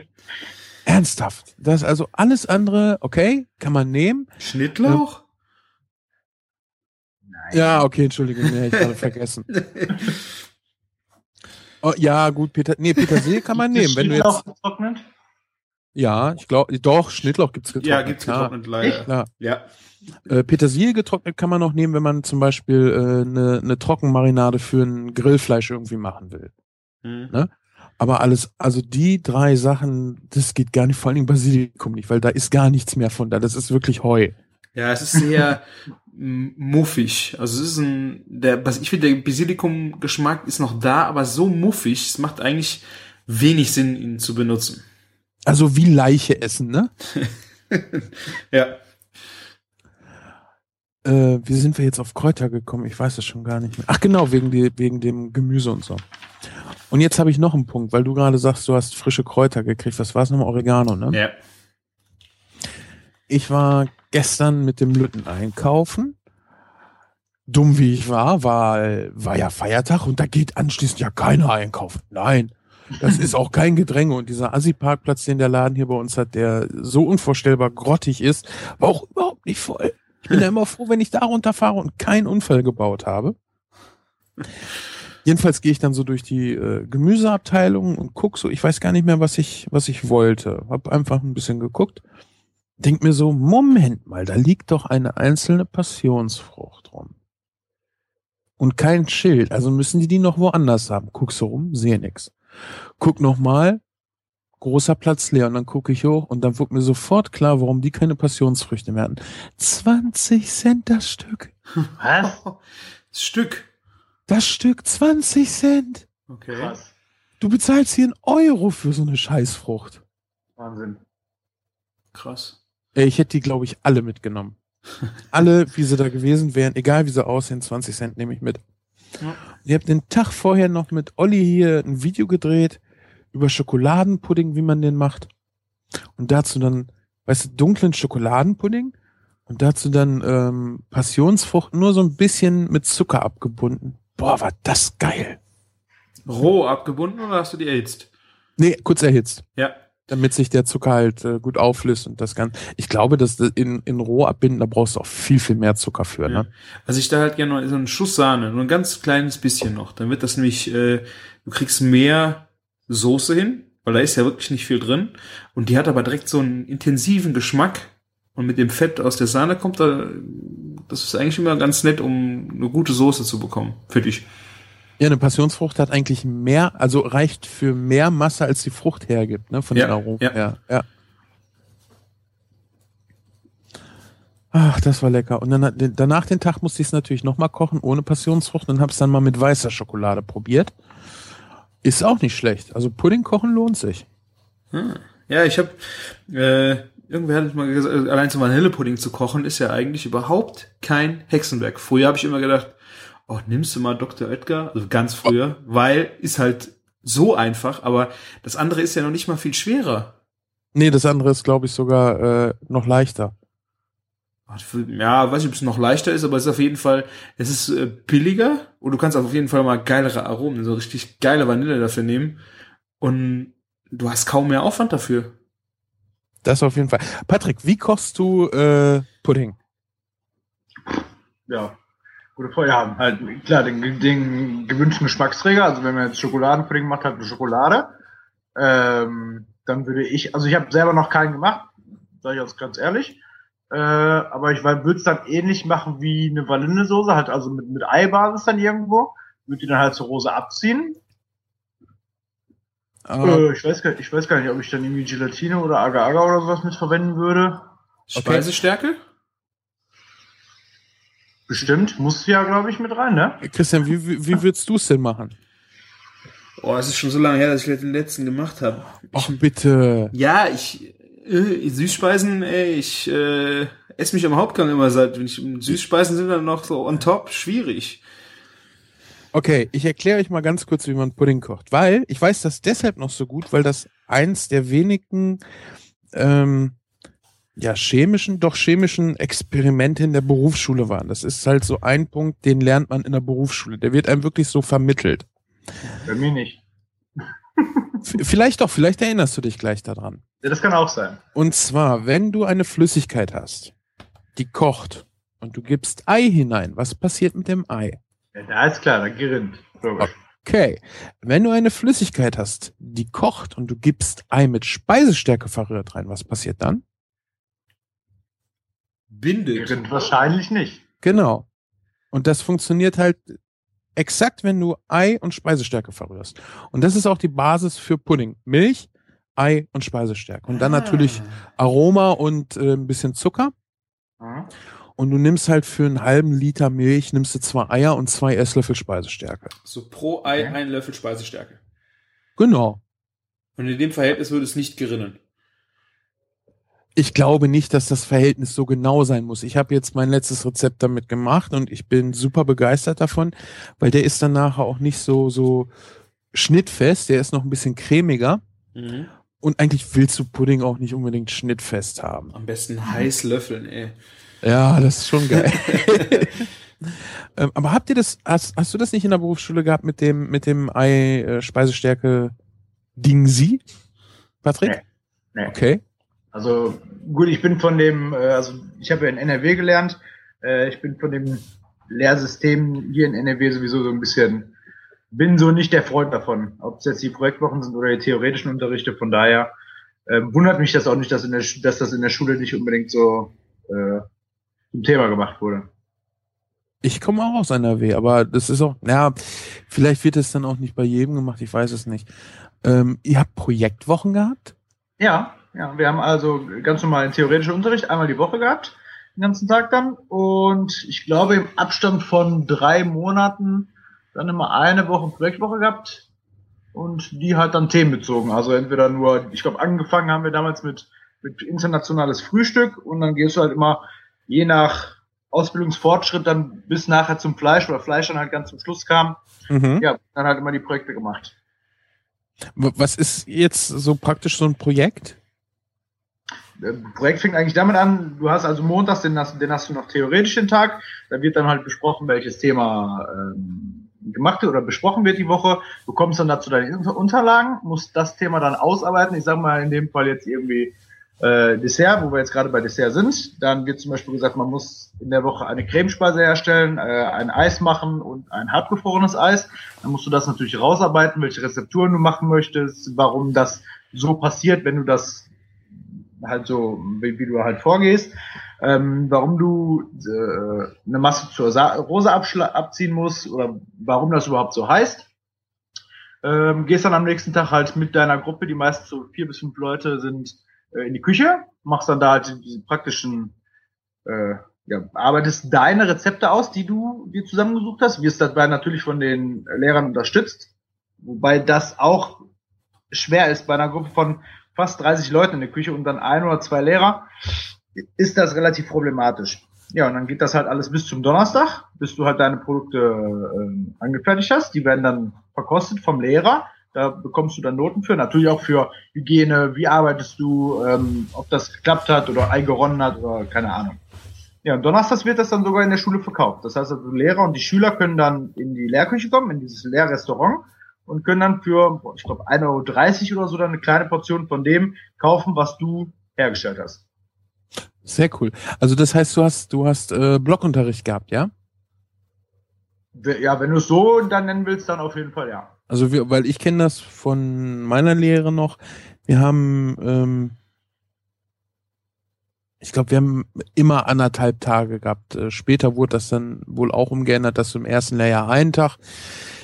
Ernsthaft. Das ist also alles andere, okay, kann man nehmen. Schnittlauch? Nein. Ja, okay, Entschuldigung, nee, ich gerade vergessen. Oh, ja, gut, Peter, nee, Petersilie kann man nehmen. Wenn du jetzt, getrocknet? Ja, ich glaube, doch, Schnittlauch gibt's getrocknet. Ja, gibt's getrocknet, leider. Klar. Ja. Äh, Petersilie getrocknet kann man noch nehmen, wenn man zum Beispiel eine äh, ne, ne Trockenmarinade für ein Grillfleisch irgendwie machen will. Mhm. Ne? Aber alles, also die drei Sachen, das geht gar nicht, vor allen Dingen Basilikum nicht, weil da ist gar nichts mehr von da. Das ist wirklich Heu. Ja, es ist sehr muffig. Also es ist ein, der, ich finde, der Basilikum-Geschmack ist noch da, aber so muffig, es macht eigentlich wenig Sinn, ihn zu benutzen. Also wie Leiche essen, ne? ja. Äh, wie sind wir jetzt auf Kräuter gekommen? Ich weiß es schon gar nicht mehr. Ach genau, wegen, die, wegen dem Gemüse und so. Und jetzt habe ich noch einen Punkt, weil du gerade sagst, du hast frische Kräuter gekriegt. Was war es nochmal? Oregano, ne? Ja. Ich war gestern mit dem Lütten einkaufen. Dumm wie ich war, war, war ja Feiertag und da geht anschließend ja keiner einkaufen. Nein, das ist auch kein Gedränge. Und dieser Assi-Parkplatz, den der Laden hier bei uns hat, der so unvorstellbar grottig ist, war auch überhaupt nicht voll. Ich bin ja immer froh, wenn ich da runterfahre und keinen Unfall gebaut habe. Jedenfalls gehe ich dann so durch die äh, Gemüseabteilung und guck so, ich weiß gar nicht mehr, was ich, was ich wollte. Hab einfach ein bisschen geguckt. Denk mir so, Moment mal, da liegt doch eine einzelne Passionsfrucht rum. Und kein Schild, also müssen die die noch woanders haben. Guck so rum, sehe nix. Guck noch mal, großer Platz leer und dann gucke ich hoch und dann wird mir sofort klar, warum die keine Passionsfrüchte mehr hatten. 20 Cent das Stück. Was? Das Stück. Das Stück 20 Cent. Okay. Krass. Du bezahlst hier einen Euro für so eine Scheißfrucht. Wahnsinn. Krass. Ich hätte die, glaube ich, alle mitgenommen. alle, wie sie da gewesen wären, egal wie sie aussehen, 20 Cent nehme ich mit. Ja. Ich habe den Tag vorher noch mit Olli hier ein Video gedreht über Schokoladenpudding, wie man den macht. Und dazu dann, weißt du, dunklen Schokoladenpudding und dazu dann ähm, Passionsfrucht nur so ein bisschen mit Zucker abgebunden. Boah, war das geil. Roh abgebunden oder hast du die erhitzt? Nee, kurz erhitzt. Ja. Damit sich der Zucker halt äh, gut auflöst und das Ganze. Ich glaube, dass in, in roh abbinden, da brauchst du auch viel, viel mehr Zucker für. Ja. Ne? Also ich da halt gerne noch so einen Schuss Sahne, nur ein ganz kleines bisschen noch. Dann wird das nämlich, äh, du kriegst mehr Soße hin, weil da ist ja wirklich nicht viel drin. Und die hat aber direkt so einen intensiven Geschmack. Und mit dem Fett aus der Sahne kommt da, das ist eigentlich immer ganz nett, um eine gute Soße zu bekommen, für dich. Ja, eine Passionsfrucht hat eigentlich mehr, also reicht für mehr Masse, als die Frucht hergibt, ne, von ja, den Aromen ja. her. Ja. Ach, das war lecker. Und dann danach den Tag musste ich es natürlich nochmal kochen, ohne Passionsfrucht, und habe es dann mal mit weißer Schokolade probiert. Ist auch nicht schlecht. Also Pudding kochen lohnt sich. Hm. Ja, ich habe äh, irgendwer hat mal gesagt, allein so Vanillepudding zu kochen ist ja eigentlich überhaupt kein Hexenwerk. Früher habe ich immer gedacht, oh, nimmst du mal Dr. Oetker, also ganz früher, weil ist halt so einfach, aber das andere ist ja noch nicht mal viel schwerer. Nee, das andere ist, glaube ich, sogar äh, noch leichter. Ja, weiß nicht, ob es noch leichter ist, aber es ist auf jeden Fall, es ist äh, billiger und du kannst auf jeden Fall mal geilere Aromen, so richtig geile Vanille dafür nehmen und du hast kaum mehr Aufwand dafür. Das auf jeden Fall. Patrick, wie kochst du äh, Pudding? Ja, gute Frage. Ja, halt klar, den, den gewünschten Geschmacksträger. Also wenn man jetzt Schokoladenpudding macht, halt eine Schokolade. Ähm, dann würde ich, also ich habe selber noch keinen gemacht, sage ich jetzt ganz ehrlich. Äh, aber ich würde es dann ähnlich machen wie eine Vanillesoße, halt also mit, mit Eibasis dann irgendwo. Würde die dann halt zur Rose abziehen. Äh, ich, weiß gar, ich weiß gar nicht, ob ich dann irgendwie Gelatine oder Agar-Agar oder sowas mit verwenden würde. Speisestärke? Bestimmt, musst du ja, glaube ich, mit rein, ne? Christian, wie, wie, wie würdest du es denn machen? Oh, es ist schon so lange her, dass ich den letzten gemacht habe. Ach, bitte. Ja, ich, äh, Süßspeisen, ey, ich äh, esse mich am Hauptgang immer seit, wenn ich Süßspeisen sind dann noch so on top, schwierig. Okay, ich erkläre euch mal ganz kurz, wie man Pudding kocht, weil ich weiß das deshalb noch so gut, weil das eins der wenigen ähm, ja chemischen, doch chemischen Experimente in der Berufsschule waren. Das ist halt so ein Punkt, den lernt man in der Berufsschule. Der wird einem wirklich so vermittelt. Bei mir nicht. Vielleicht doch, vielleicht erinnerst du dich gleich daran. Ja, das kann auch sein. Und zwar, wenn du eine Flüssigkeit hast, die kocht und du gibst Ei hinein, was passiert mit dem Ei? Ja, da ist klar, da gerinnt. Okay. Wenn du eine Flüssigkeit hast, die kocht und du gibst Ei mit Speisestärke verrührt rein, was passiert dann? Bindet. Gerinnt wahrscheinlich nicht. Genau. Und das funktioniert halt exakt, wenn du Ei und Speisestärke verrührst. Und das ist auch die Basis für Pudding. Milch, Ei und Speisestärke. Und dann ah. natürlich Aroma und äh, ein bisschen Zucker. Mhm. Und du nimmst halt für einen halben Liter Milch, nimmst du zwei Eier und zwei Esslöffel Speisestärke. So pro Ei okay. ein Löffel Speisestärke. Genau. Und in dem Verhältnis würde es nicht gerinnen. Ich glaube nicht, dass das Verhältnis so genau sein muss. Ich habe jetzt mein letztes Rezept damit gemacht und ich bin super begeistert davon, weil der ist dann nachher auch nicht so, so schnittfest, der ist noch ein bisschen cremiger. Mhm. Und eigentlich willst du Pudding auch nicht unbedingt schnittfest haben. Am besten heiß löffeln, ey. Ja, das ist schon geil. ähm, aber habt ihr das, hast, hast du das nicht in der Berufsschule gehabt mit dem, mit dem Ei-Speisestärke Dingsi? Patrick? Nee. nee. Okay. Also gut, ich bin von dem, äh, also ich habe ja in NRW gelernt, äh, ich bin von dem Lehrsystem hier in NRW sowieso so ein bisschen, bin so nicht der Freund davon, ob es jetzt die Projektwochen sind oder die theoretischen Unterrichte, von daher äh, wundert mich das auch nicht, dass, in der, dass das in der Schule nicht unbedingt so äh, zum Thema gemacht wurde. Ich komme auch aus NRW, aber das ist auch, ja, vielleicht wird es dann auch nicht bei jedem gemacht, ich weiß es nicht. Ähm, ihr habt Projektwochen gehabt? Ja, ja, wir haben also ganz normal einen theoretischen Unterricht einmal die Woche gehabt, den ganzen Tag dann. Und ich glaube, im Abstand von drei Monaten dann immer eine Woche Projektwoche gehabt und die halt dann themenbezogen. Also entweder nur, ich glaube, angefangen haben wir damals mit, mit internationales Frühstück und dann gehst du halt immer je nach Ausbildungsfortschritt dann bis nachher zum Fleisch, weil Fleisch dann halt ganz zum Schluss kam. Mhm. Ja, dann halt immer die Projekte gemacht. Was ist jetzt so praktisch so ein Projekt? Projekt fängt eigentlich damit an, du hast also montags, den hast, den hast du noch theoretisch den Tag, da wird dann halt besprochen, welches Thema ähm, gemacht wird oder besprochen wird die Woche, du kommst dann dazu deine Unterlagen, musst das Thema dann ausarbeiten, ich sag mal in dem Fall jetzt irgendwie äh, Dessert, wo wir jetzt gerade bei Dessert sind, dann wird zum Beispiel gesagt, man muss in der Woche eine Cremespeise herstellen, äh, ein Eis machen und ein halbgefrorenes Eis, dann musst du das natürlich rausarbeiten, welche Rezepturen du machen möchtest, warum das so passiert, wenn du das halt so, wie, wie du halt vorgehst, ähm, warum du äh, eine Masse zur Sa Rose abziehen musst oder warum das überhaupt so heißt. Ähm, gehst dann am nächsten Tag halt mit deiner Gruppe, die meist so vier bis fünf Leute sind, äh, in die Küche, machst dann da halt diese praktischen, äh, ja, arbeitest deine Rezepte aus, die du dir zusammengesucht hast, wirst dabei natürlich von den Lehrern unterstützt, wobei das auch schwer ist bei einer Gruppe von fast 30 Leuten in der Küche und dann ein oder zwei Lehrer, ist das relativ problematisch. Ja, und dann geht das halt alles bis zum Donnerstag, bis du halt deine Produkte äh, angefertigt hast. Die werden dann verkostet vom Lehrer. Da bekommst du dann Noten für. Natürlich auch für Hygiene, wie arbeitest du, ähm, ob das geklappt hat oder eingeronnen hat oder keine Ahnung. Ja, und Donnerstag wird das dann sogar in der Schule verkauft. Das heißt also, Lehrer und die Schüler können dann in die Lehrküche kommen, in dieses Lehrrestaurant und können dann für, ich glaube, 1,30 Euro oder so dann eine kleine Portion von dem kaufen, was du hergestellt hast. Sehr cool. Also das heißt, du hast, du hast äh, Blockunterricht gehabt, ja? Ja, wenn du es so dann nennen willst, dann auf jeden Fall ja. Also wir, weil ich kenne das von meiner Lehre noch. Wir haben, ähm, ich glaube, wir haben immer anderthalb Tage gehabt. Äh, später wurde das dann wohl auch umgeändert, dass du im ersten Lehrjahr einen Tag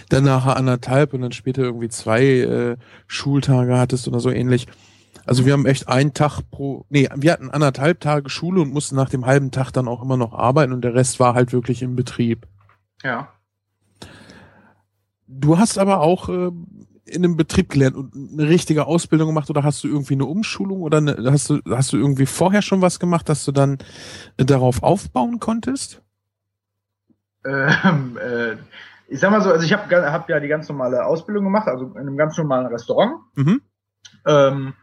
dann nachher anderthalb und dann später irgendwie zwei äh, Schultage hattest oder so ähnlich. Also wir haben echt einen Tag pro, nee, wir hatten anderthalb Tage Schule und mussten nach dem halben Tag dann auch immer noch arbeiten und der Rest war halt wirklich im Betrieb. Ja. Du hast aber auch äh, in einem Betrieb gelernt und eine richtige Ausbildung gemacht oder hast du irgendwie eine Umschulung oder eine, hast du hast du irgendwie vorher schon was gemacht, dass du dann äh, darauf aufbauen konntest? Ähm, äh, ich sag mal so, also ich habe hab ja die ganz normale Ausbildung gemacht, also in einem ganz normalen Restaurant. Mhm. Ähm,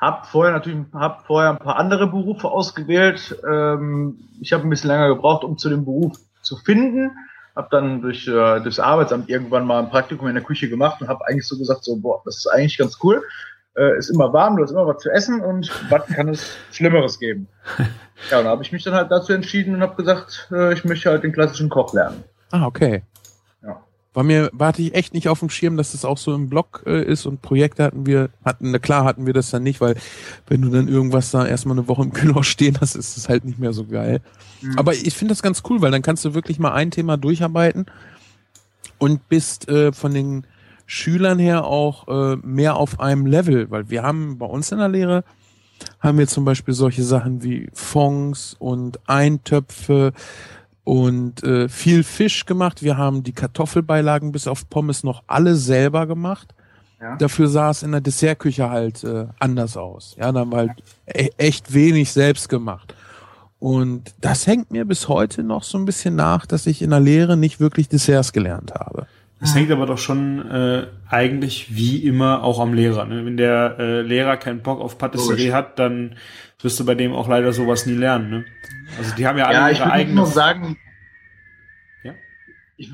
hab vorher natürlich hab vorher ein paar andere Berufe ausgewählt. Ähm, ich habe ein bisschen länger gebraucht, um zu dem Beruf zu finden. Hab dann durch äh, durchs Arbeitsamt irgendwann mal ein Praktikum in der Küche gemacht und habe eigentlich so gesagt, so boah, das ist eigentlich ganz cool. Äh, ist immer warm, du hast immer was zu essen und was kann es Schlimmeres geben? ja, und da habe ich mich dann halt dazu entschieden und habe gesagt, äh, ich möchte halt den klassischen Koch lernen. Ah, okay. War mir, warte ich echt nicht auf dem Schirm, dass das auch so im Blog äh, ist und Projekte hatten wir, hatten, na klar hatten wir das dann nicht, weil wenn du dann irgendwas da erstmal eine Woche im Kühlhaus stehen hast, ist es halt nicht mehr so geil. Mhm. Aber ich finde das ganz cool, weil dann kannst du wirklich mal ein Thema durcharbeiten und bist äh, von den Schülern her auch äh, mehr auf einem Level, weil wir haben bei uns in der Lehre haben wir zum Beispiel solche Sachen wie Fonds und Eintöpfe und äh, viel Fisch gemacht. Wir haben die Kartoffelbeilagen bis auf Pommes noch alle selber gemacht. Ja. Dafür sah es in der Dessertküche halt äh, anders aus. Ja, da haben wir halt e echt wenig selbst gemacht. Und das hängt mir bis heute noch so ein bisschen nach, dass ich in der Lehre nicht wirklich Desserts gelernt habe. Das hängt aber doch schon äh, eigentlich wie immer auch am Lehrer. Ne? Wenn der äh, Lehrer keinen Bock auf Patisserie hat, dann wirst du bei dem auch leider sowas nie lernen. Ne? Also die haben ja alle ja, ihre eigene. Nur sagen, ja? Ich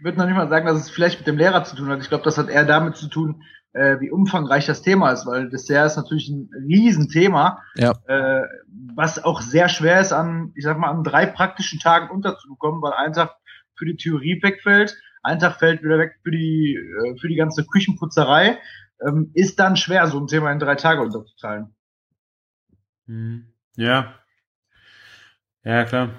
würde noch nicht mal sagen, dass es vielleicht mit dem Lehrer zu tun hat. Ich glaube, das hat eher damit zu tun, äh, wie umfangreich das Thema ist, weil Dessert ist natürlich ein Riesenthema, ja. äh, was auch sehr schwer ist, an, ich sag mal, an drei praktischen Tagen unterzubekommen, weil ein Tag für die Theorie wegfällt, ein Tag fällt wieder weg für die, äh, für die ganze Küchenputzerei, ähm, ist dann schwer, so ein Thema in drei Tage unterzuteilen. Mhm. Ja. Ja, klar.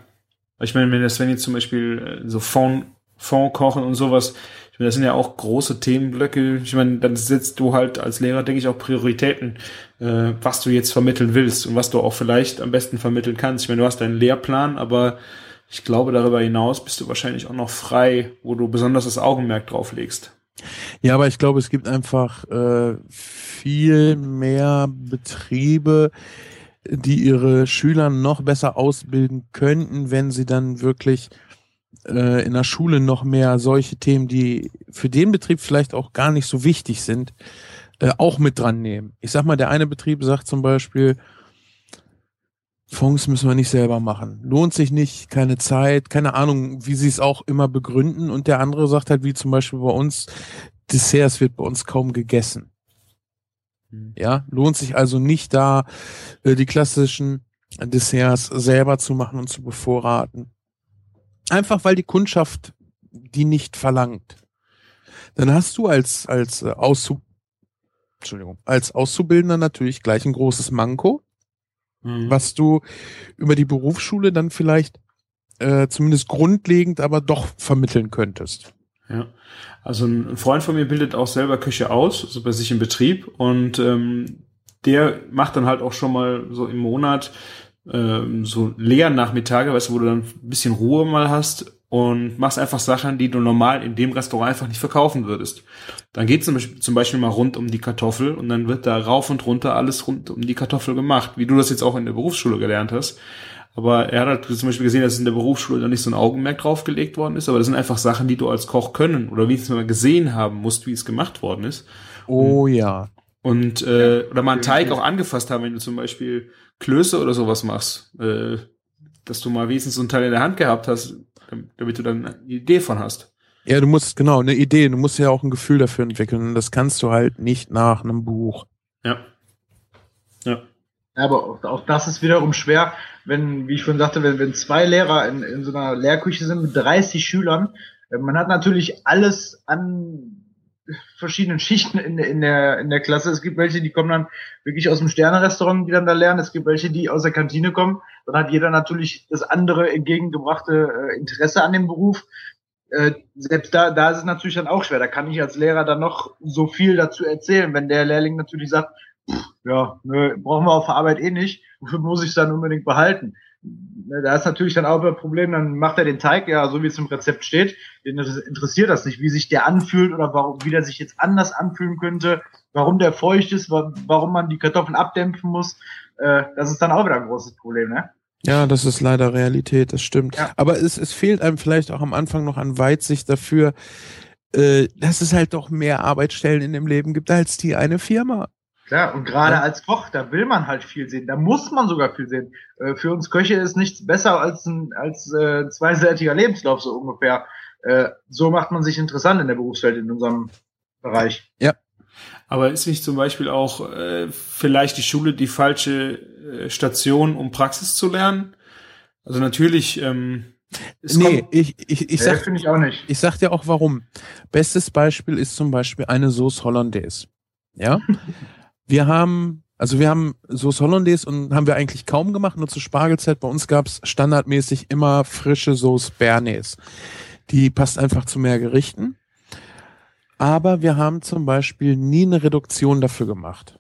Ich meine, wenn der Sven jetzt zum Beispiel äh, so Fond, Fond kochen und sowas, ich meine, das sind ja auch große Themenblöcke. Ich meine, dann setzt du halt als Lehrer, denke ich, auch Prioritäten, äh, was du jetzt vermitteln willst und was du auch vielleicht am besten vermitteln kannst. Ich meine, du hast deinen Lehrplan, aber ich glaube, darüber hinaus bist du wahrscheinlich auch noch frei, wo du besonders das Augenmerk drauf legst. Ja, aber ich glaube, es gibt einfach äh, viel mehr Betriebe, die ihre Schüler noch besser ausbilden könnten, wenn sie dann wirklich äh, in der Schule noch mehr solche Themen, die für den Betrieb vielleicht auch gar nicht so wichtig sind, äh, auch mit dran nehmen. Ich sag mal, der eine Betrieb sagt zum Beispiel, Fonds müssen wir nicht selber machen. Lohnt sich nicht, keine Zeit, keine Ahnung, wie sie es auch immer begründen. Und der andere sagt halt, wie zum Beispiel bei uns, Desserts wird bei uns kaum gegessen. Hm. Ja, lohnt sich also nicht da, äh, die klassischen Desserts selber zu machen und zu bevorraten. Einfach weil die Kundschaft die nicht verlangt. Dann hast du als, als Auszub Entschuldigung, als Auszubildender natürlich gleich ein großes Manko, mhm. was du über die Berufsschule dann vielleicht äh, zumindest grundlegend aber doch vermitteln könntest. Ja, also ein Freund von mir bildet auch selber Küche aus, so also bei sich im Betrieb und ähm, der macht dann halt auch schon mal so im Monat ähm, so leeren Nachmittage, weißt du, wo du dann ein bisschen Ruhe mal hast und machst einfach Sachen, die du normal in dem Restaurant einfach nicht verkaufen würdest. Dann geht zum Beispiel, zum Beispiel mal rund um die Kartoffel und dann wird da rauf und runter alles rund um die Kartoffel gemacht, wie du das jetzt auch in der Berufsschule gelernt hast. Aber er hat halt zum Beispiel gesehen, dass in der Berufsschule da nicht so ein Augenmerk draufgelegt worden ist, aber das sind einfach Sachen, die du als Koch können oder wie es mal gesehen haben musst, wie es gemacht worden ist. Oh und, ja. Und äh, oder mal einen Teig auch angefasst haben, wenn du zum Beispiel Klöße oder sowas machst, äh, dass du mal wenigstens so einen Teil in der Hand gehabt hast, damit du dann eine Idee von hast. Ja, du musst, genau, eine Idee, du musst ja auch ein Gefühl dafür entwickeln. Und das kannst du halt nicht nach einem Buch. Ja. Ja. Aber auch, auch das ist wiederum schwer, wenn, wie ich schon sagte, wenn, wenn zwei Lehrer in, in so einer Lehrküche sind mit 30 Schülern, äh, man hat natürlich alles an verschiedenen Schichten in, in, der, in der Klasse. Es gibt welche, die kommen dann wirklich aus dem Sterne-Restaurant, die dann da lernen. Es gibt welche, die aus der Kantine kommen. Dann hat jeder natürlich das andere entgegengebrachte äh, Interesse an dem Beruf. Äh, selbst da, da ist es natürlich dann auch schwer. Da kann ich als Lehrer dann noch so viel dazu erzählen, wenn der Lehrling natürlich sagt, ja, nö, brauchen wir auf der Arbeit eh nicht, wofür muss ich es dann unbedingt behalten? Ne, da ist natürlich dann auch ein Problem, dann macht er den Teig, ja, so wie es im Rezept steht. Den interessiert das nicht, wie sich der anfühlt oder warum, wie der sich jetzt anders anfühlen könnte, warum der feucht ist, warum man die Kartoffeln abdämpfen muss. Äh, das ist dann auch wieder ein großes Problem, ne? Ja, das ist leider Realität, das stimmt. Ja. Aber es, es fehlt einem vielleicht auch am Anfang noch an Weitsicht dafür, äh, dass es halt doch mehr Arbeitsstellen in dem Leben gibt als die eine Firma. Klar, und gerade ja. als Koch, da will man halt viel sehen, da muss man sogar viel sehen. Äh, für uns Köche ist nichts besser als ein als äh, zweiseitiger Lebenslauf so ungefähr. Äh, so macht man sich interessant in der Berufswelt in unserem Bereich. Ja. Aber ist nicht zum Beispiel auch äh, vielleicht die Schule die falsche äh, Station, um Praxis zu lernen? Also natürlich. Ähm, nee, ich, ich, ich sag, finde ich auch nicht. Ich sag dir auch warum. Bestes Beispiel ist zum Beispiel eine Sauce Hollandaise. Ja. Wir haben, also wir haben Sauce Hollandaise und haben wir eigentlich kaum gemacht, nur zur Spargelzeit. Bei uns gab's standardmäßig immer frische Sauce Bernays. Die passt einfach zu mehr Gerichten. Aber wir haben zum Beispiel nie eine Reduktion dafür gemacht.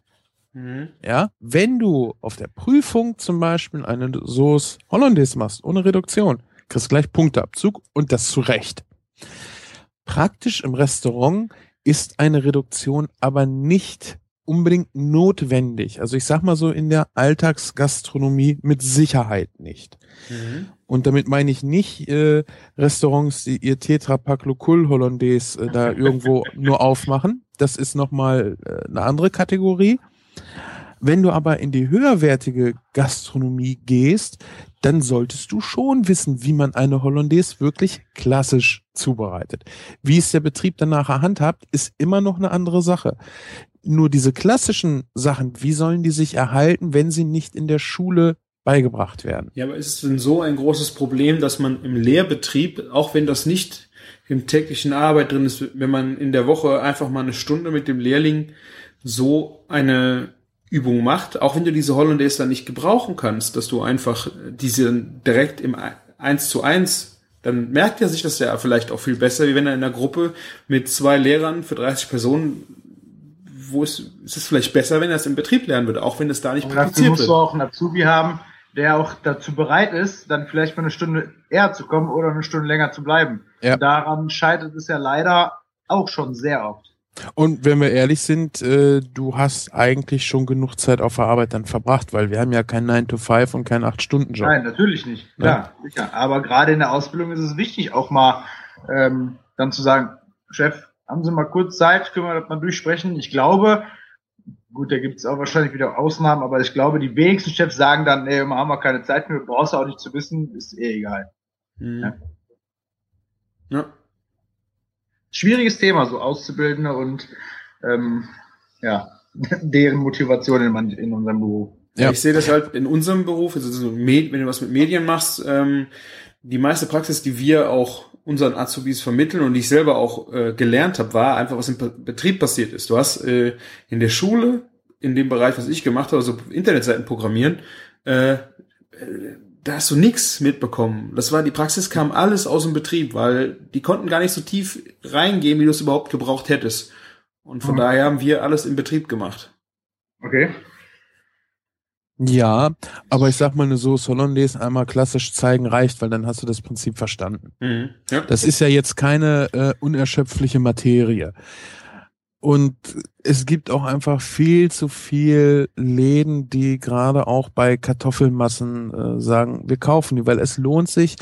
Mhm. Ja, wenn du auf der Prüfung zum Beispiel eine Sauce Hollandaise machst, ohne Reduktion, kriegst du gleich Punkteabzug und das zu Recht. Praktisch im Restaurant ist eine Reduktion aber nicht unbedingt notwendig. Also ich sag mal so in der Alltagsgastronomie mit Sicherheit nicht. Mhm. Und damit meine ich nicht äh, Restaurants, die ihr Tetra Pak Lokul Hollandaise äh, da irgendwo nur aufmachen. Das ist nochmal äh, eine andere Kategorie. Wenn du aber in die höherwertige Gastronomie gehst, dann solltest du schon wissen, wie man eine Hollandaise wirklich klassisch zubereitet. Wie es der Betrieb dann nachher handhabt, ist immer noch eine andere Sache. Nur diese klassischen Sachen, wie sollen die sich erhalten, wenn sie nicht in der Schule beigebracht werden? Ja, aber ist es denn so ein großes Problem, dass man im Lehrbetrieb, auch wenn das nicht im täglichen Arbeit drin ist, wenn man in der Woche einfach mal eine Stunde mit dem Lehrling so eine Übung macht, auch wenn du diese Hollandaise dann nicht gebrauchen kannst, dass du einfach diese direkt im 1 zu 1, dann merkt er sich das ja vielleicht auch viel besser, wie wenn er in einer Gruppe mit zwei Lehrern für 30 Personen, wo es, ist es vielleicht besser, wenn er es im Betrieb lernen würde, auch wenn es da nicht praktiziert wird. musst du auch einen Azubi haben, der auch dazu bereit ist, dann vielleicht mal eine Stunde eher zu kommen oder eine Stunde länger zu bleiben. Ja. Daran scheitert es ja leider auch schon sehr oft. Und wenn wir ehrlich sind, äh, du hast eigentlich schon genug Zeit auf der Arbeit dann verbracht, weil wir haben ja keinen 9 to 5 und keinen 8-Stunden-Job. Nein, natürlich nicht. Klar, ja. sicher. Aber gerade in der Ausbildung ist es wichtig, auch mal ähm, dann zu sagen, Chef, haben Sie mal kurz Zeit, können wir das mal durchsprechen. Ich glaube, gut, da gibt es auch wahrscheinlich wieder Ausnahmen, aber ich glaube, die wenigsten Chefs sagen dann, nee, haben wir keine Zeit mehr, brauchst du auch nicht zu wissen, ist eh egal. Mhm. Ja. ja schwieriges Thema, so Auszubildende und ähm, ja, deren Motivation in, in unserem Beruf. Ja. Ich sehe das halt in unserem Beruf, also so wenn du was mit Medien machst, ähm, die meiste Praxis, die wir auch unseren Azubis vermitteln und die ich selber auch äh, gelernt habe, war einfach, was im Betrieb passiert ist. Du hast äh, in der Schule, in dem Bereich, was ich gemacht habe, also Internetseiten programmieren, äh, da hast du nichts mitbekommen. Das war, die Praxis kam alles aus dem Betrieb, weil die konnten gar nicht so tief reingehen, wie du es überhaupt gebraucht hättest. Und von mhm. daher haben wir alles im Betrieb gemacht. Okay. Ja, aber ich sag mal, eine Sauce Hollandaise einmal klassisch zeigen reicht, weil dann hast du das Prinzip verstanden. Mhm. Ja. Das ist ja jetzt keine äh, unerschöpfliche Materie. Und es gibt auch einfach viel zu viel Läden, die gerade auch bei Kartoffelmassen äh, sagen, wir kaufen die, weil es lohnt sich.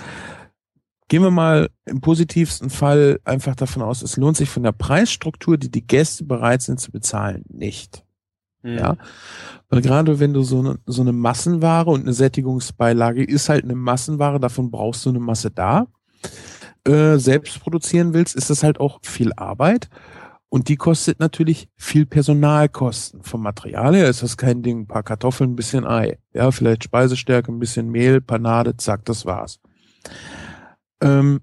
Gehen wir mal im positivsten Fall einfach davon aus, es lohnt sich von der Preisstruktur, die die Gäste bereit sind zu bezahlen, nicht. Mhm. Ja, weil gerade wenn du so eine, so eine Massenware und eine Sättigungsbeilage ist halt eine Massenware, davon brauchst du eine Masse da, äh, selbst produzieren willst, ist das halt auch viel Arbeit. Und die kostet natürlich viel Personalkosten. Vom Material her ist das kein Ding. Ein paar Kartoffeln, ein bisschen Ei. Ja, vielleicht Speisestärke, ein bisschen Mehl, Panade, zack, das war's. Ähm,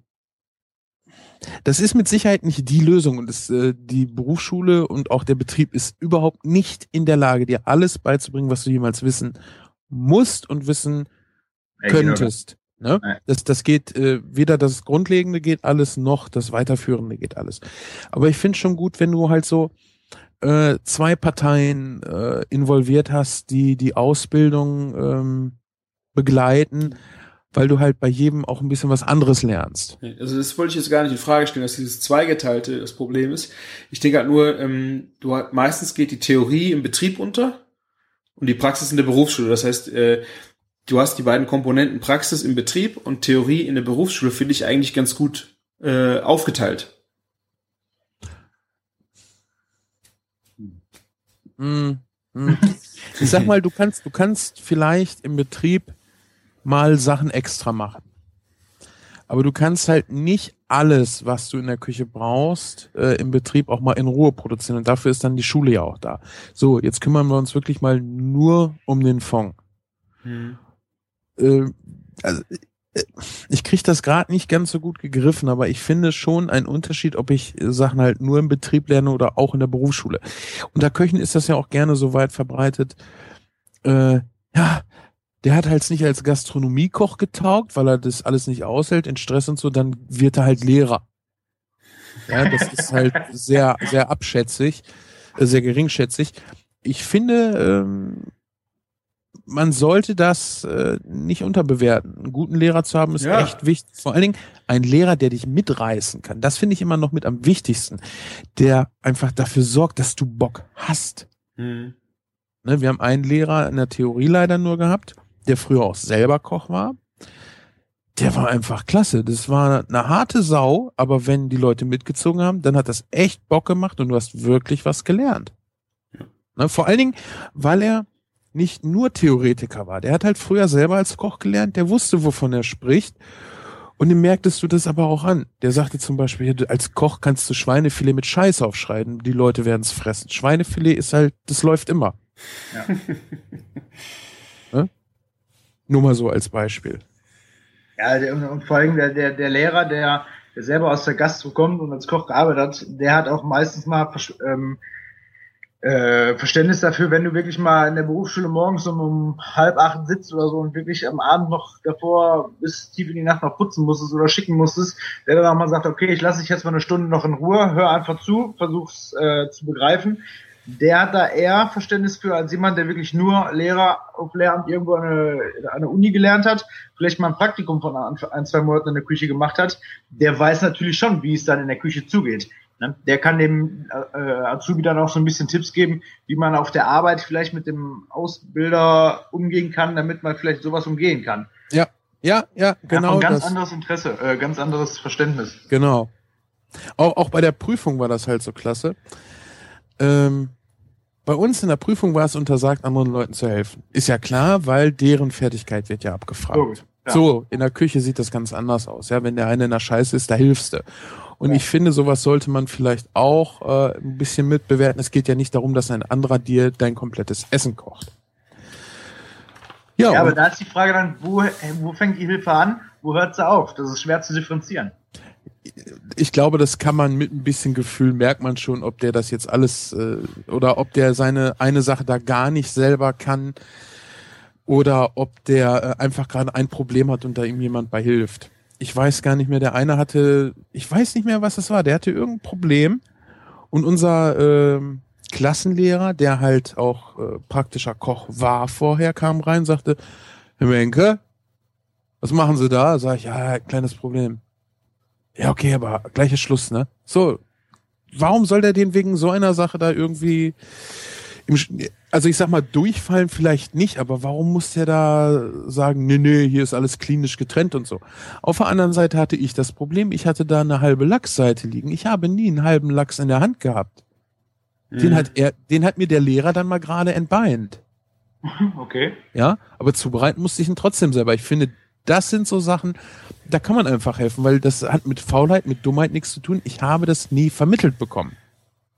das ist mit Sicherheit nicht die Lösung und das, äh, die Berufsschule und auch der Betrieb ist überhaupt nicht in der Lage, dir alles beizubringen, was du jemals wissen musst und wissen könntest. Ne? Das, das geht, äh, weder das Grundlegende geht alles, noch das Weiterführende geht alles. Aber ich finde schon gut, wenn du halt so äh, zwei Parteien äh, involviert hast, die die Ausbildung ähm, begleiten, weil du halt bei jedem auch ein bisschen was anderes lernst. Also das wollte ich jetzt gar nicht in Frage stellen, dass dieses Zweigeteilte das Problem ist. Ich denke halt nur, ähm, du halt, meistens geht die Theorie im Betrieb unter und die Praxis in der Berufsschule. Das heißt, äh, du hast die beiden Komponenten Praxis im Betrieb und Theorie in der Berufsschule, finde ich eigentlich ganz gut äh, aufgeteilt. Mm, mm. Ich sag mal, du kannst, du kannst vielleicht im Betrieb mal Sachen extra machen. Aber du kannst halt nicht alles, was du in der Küche brauchst, äh, im Betrieb auch mal in Ruhe produzieren. Und dafür ist dann die Schule ja auch da. So, jetzt kümmern wir uns wirklich mal nur um den Fond. Hm äh, also, äh, ich kriege das gerade nicht ganz so gut gegriffen, aber ich finde schon einen Unterschied, ob ich Sachen halt nur im Betrieb lerne oder auch in der Berufsschule. Unter Köchen ist das ja auch gerne so weit verbreitet. Äh, ja, der hat halt nicht als Gastronomiekoch getaugt, weil er das alles nicht aushält in Stress und so, dann wird er halt Lehrer. Ja, das ist halt sehr, sehr abschätzig, äh, sehr geringschätzig. ich finde, ähm, man sollte das äh, nicht unterbewerten. Einen guten Lehrer zu haben ist Ja. echt wichtig. Vor allen Dingen ein Lehrer, der dich mitreißen kann. Das finde ich immer noch mit am wichtigsten. Der einfach dafür sorgt, dass du Bock hast. Hm. Ne, wir haben einen Lehrer in der Theorie leider nur gehabt, der früher auch selber Koch war. Der war einfach klasse. Das war eine harte Sau, aber wenn die Leute mitgezogen haben, dann hat das echt Bock gemacht und du hast wirklich was gelernt. Ja. Ne, vor allen Dingen, weil er nicht nur Theoretiker war. Der hat halt früher selber als Koch gelernt, der wusste, wovon er spricht. Und dem merktest du das aber auch an. Der sagte zum Beispiel, als Koch kannst du Schweinefilet mit Scheiß aufschreiben, die Leute werden es fressen. Schweinefilet ist halt, das läuft immer. Ja. Nur mal so als Beispiel. Ja, und, vor allem der, der, der Lehrer, der, der selber aus der Gastro kommt und als Koch gearbeitet hat, der hat auch meistens mal ähm, äh, Verständnis dafür, wenn du wirklich mal in der Berufsschule morgens um, um halb acht sitzt oder so und wirklich am Abend noch davor bis tief in die Nacht noch putzen musstest oder schicken musstest, der dann auch mal sagt, okay, ich lasse dich jetzt mal eine Stunde noch in Ruhe, hör einfach zu, versuch's äh, zu begreifen. Der hat da eher Verständnis für als jemand, der wirklich nur Lehrer auf Lehramt irgendwo an eine, an eine Uni gelernt hat, vielleicht mal ein Praktikum von ein, ein, zwei Monaten in der Küche gemacht hat. Der weiß natürlich schon, wie es dann in der Küche zugeht. Ne? Der kann dem äh, Azubi dann auch so ein bisschen Tipps geben, wie man auf der Arbeit vielleicht mit dem Ausbilder umgehen kann, damit man vielleicht sowas umgehen kann. Ja, ja, Ja, genau. von ganz das, anderes Interesse, äh, ganz anderes Verständnis. Genau. Auch, auch bei der Prüfung war das halt so klasse. Ähm, bei uns in der Prüfung war es untersagt, anderen Leuten zu helfen. Ist ja klar, weil deren Fertigkeit wird ja abgefragt. Ja. So, in der Küche sieht das ganz anders aus. Ja, wenn der eine in der Scheiße ist, da hilfst du. Und Ja. ich finde, sowas sollte man vielleicht auch äh, ein bisschen mitbewerten. Es geht ja nicht darum, dass ein anderer dir dein komplettes Essen kocht. Ja, Ja, aber da ist die Frage dann, wo, wo fängt die Hilfe an, wo hört sie auf? Das ist schwer zu differenzieren. Ich glaube, das kann man mit ein bisschen Gefühl merkt man schon, ob der das jetzt alles äh, oder ob der seine eine Sache da gar nicht selber kann oder ob der äh, einfach gerade ein Problem hat und da ihm jemand bei hilft. Ich weiß gar nicht mehr, der eine hatte, ich weiß nicht mehr, was es war, der hatte irgendein Problem und unser ähm, Klassenlehrer, der halt auch äh, praktischer Koch war vorher, kam rein, sagte, Herr Menke, was machen Sie da? Sag ich, ja, kleines Problem. Ja, okay, aber gleicher Schluss, ne? So, warum soll der den wegen so einer Sache da irgendwie im, also ich sag mal, durchfallen vielleicht nicht, aber warum muss der da sagen, nee, nee, hier ist alles klinisch getrennt und so. Auf der anderen Seite hatte ich das Problem, ich hatte da eine halbe Lachsseite liegen. Ich habe nie einen halben Lachs in der Hand gehabt. Den Mhm. hat er, den hat mir der Lehrer dann mal gerade entbeint. Okay. Ja, aber zubereiten musste ich ihn trotzdem selber. Ich finde, das sind so Sachen, da kann man einfach helfen, weil das hat mit Faulheit, mit Dummheit nichts zu tun. Ich habe das nie vermittelt bekommen.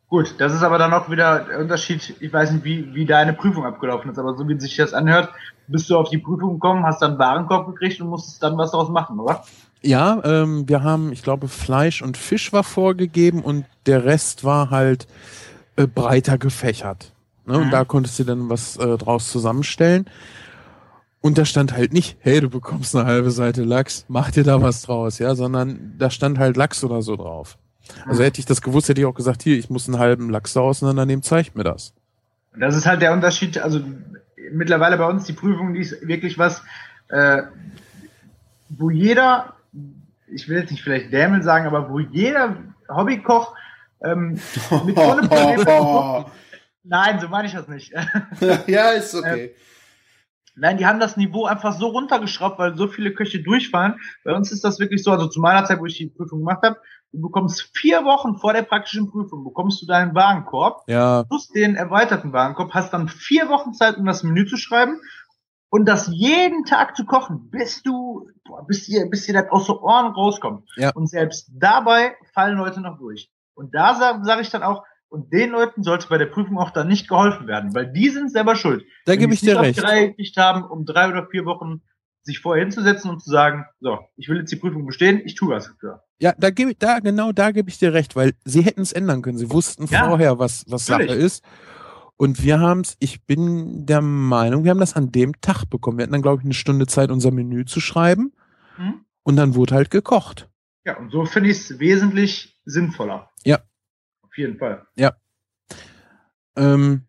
Gut, das ist aber dann auch wieder der Unterschied. Ich weiß nicht, wie, wie deine Prüfung abgelaufen ist, aber so wie sich das anhört, bist du auf die Prüfung gekommen, hast dann einen Warenkorb gekriegt und musstest dann was daraus machen, oder? Ja, ähm, wir haben, ich glaube, Fleisch und Fisch war vorgegeben und der Rest war halt äh, breiter gefächert. Ne? Mhm. Und da konntest du dann was äh, draus zusammenstellen. Und da stand halt nicht, hey, du bekommst eine halbe Seite Lachs, mach dir da was draus, ja, sondern da stand halt Lachs oder so drauf. Also hätte ich das gewusst, hätte ich auch gesagt, hier, ich muss einen halben Lachs da auseinandernehmen, zeigt mir das. Das ist halt der Unterschied, also mittlerweile bei uns die Prüfung, die ist wirklich was, äh, wo jeder, ich will jetzt nicht vielleicht Dämel sagen, aber wo jeder Hobbykoch ähm, mit ohne Probleme. Nein, so meine ich das nicht. ja, ist okay. Nein, die haben das Niveau einfach so runtergeschraubt, weil so viele Köche durchfallen. Bei uns ist das wirklich so, also zu meiner Zeit, wo ich die Prüfung gemacht habe, du bekommst vier Wochen vor der praktischen Prüfung, bekommst du deinen Warenkorb, Ja, plus den erweiterten Warenkorb, hast dann vier Wochen Zeit, um das Menü zu schreiben und das jeden Tag zu kochen, bis du, boah, bis dir, bis dir das aus den Ohren rauskommt. Ja. Und selbst dabei fallen Leute noch durch. Und da sage sag ich dann auch, und den Leuten sollte bei der Prüfung auch dann nicht geholfen werden, weil die sind selber schuld. da gebe ich dir recht. die Reihe gekriegt haben, um drei oder vier Wochen sich vorher hinzusetzen und zu sagen, so, ich will jetzt die Prüfung bestehen, ich tue was dafür. Ja, da gebe ich, da, genau da gebe ich dir recht, weil sie hätten es ändern können. Sie wussten Ja, vorher, was, was Sache natürlich. ist. Und wir haben es, ich bin der Meinung, wir haben das an dem Tag bekommen. Wir hatten dann, glaube ich, eine Stunde Zeit, unser Menü zu schreiben. Hm? Und dann wurde halt gekocht. Ja, und so finde ich es wesentlich sinnvoller. Ja. Auf jeden Fall. Ähm,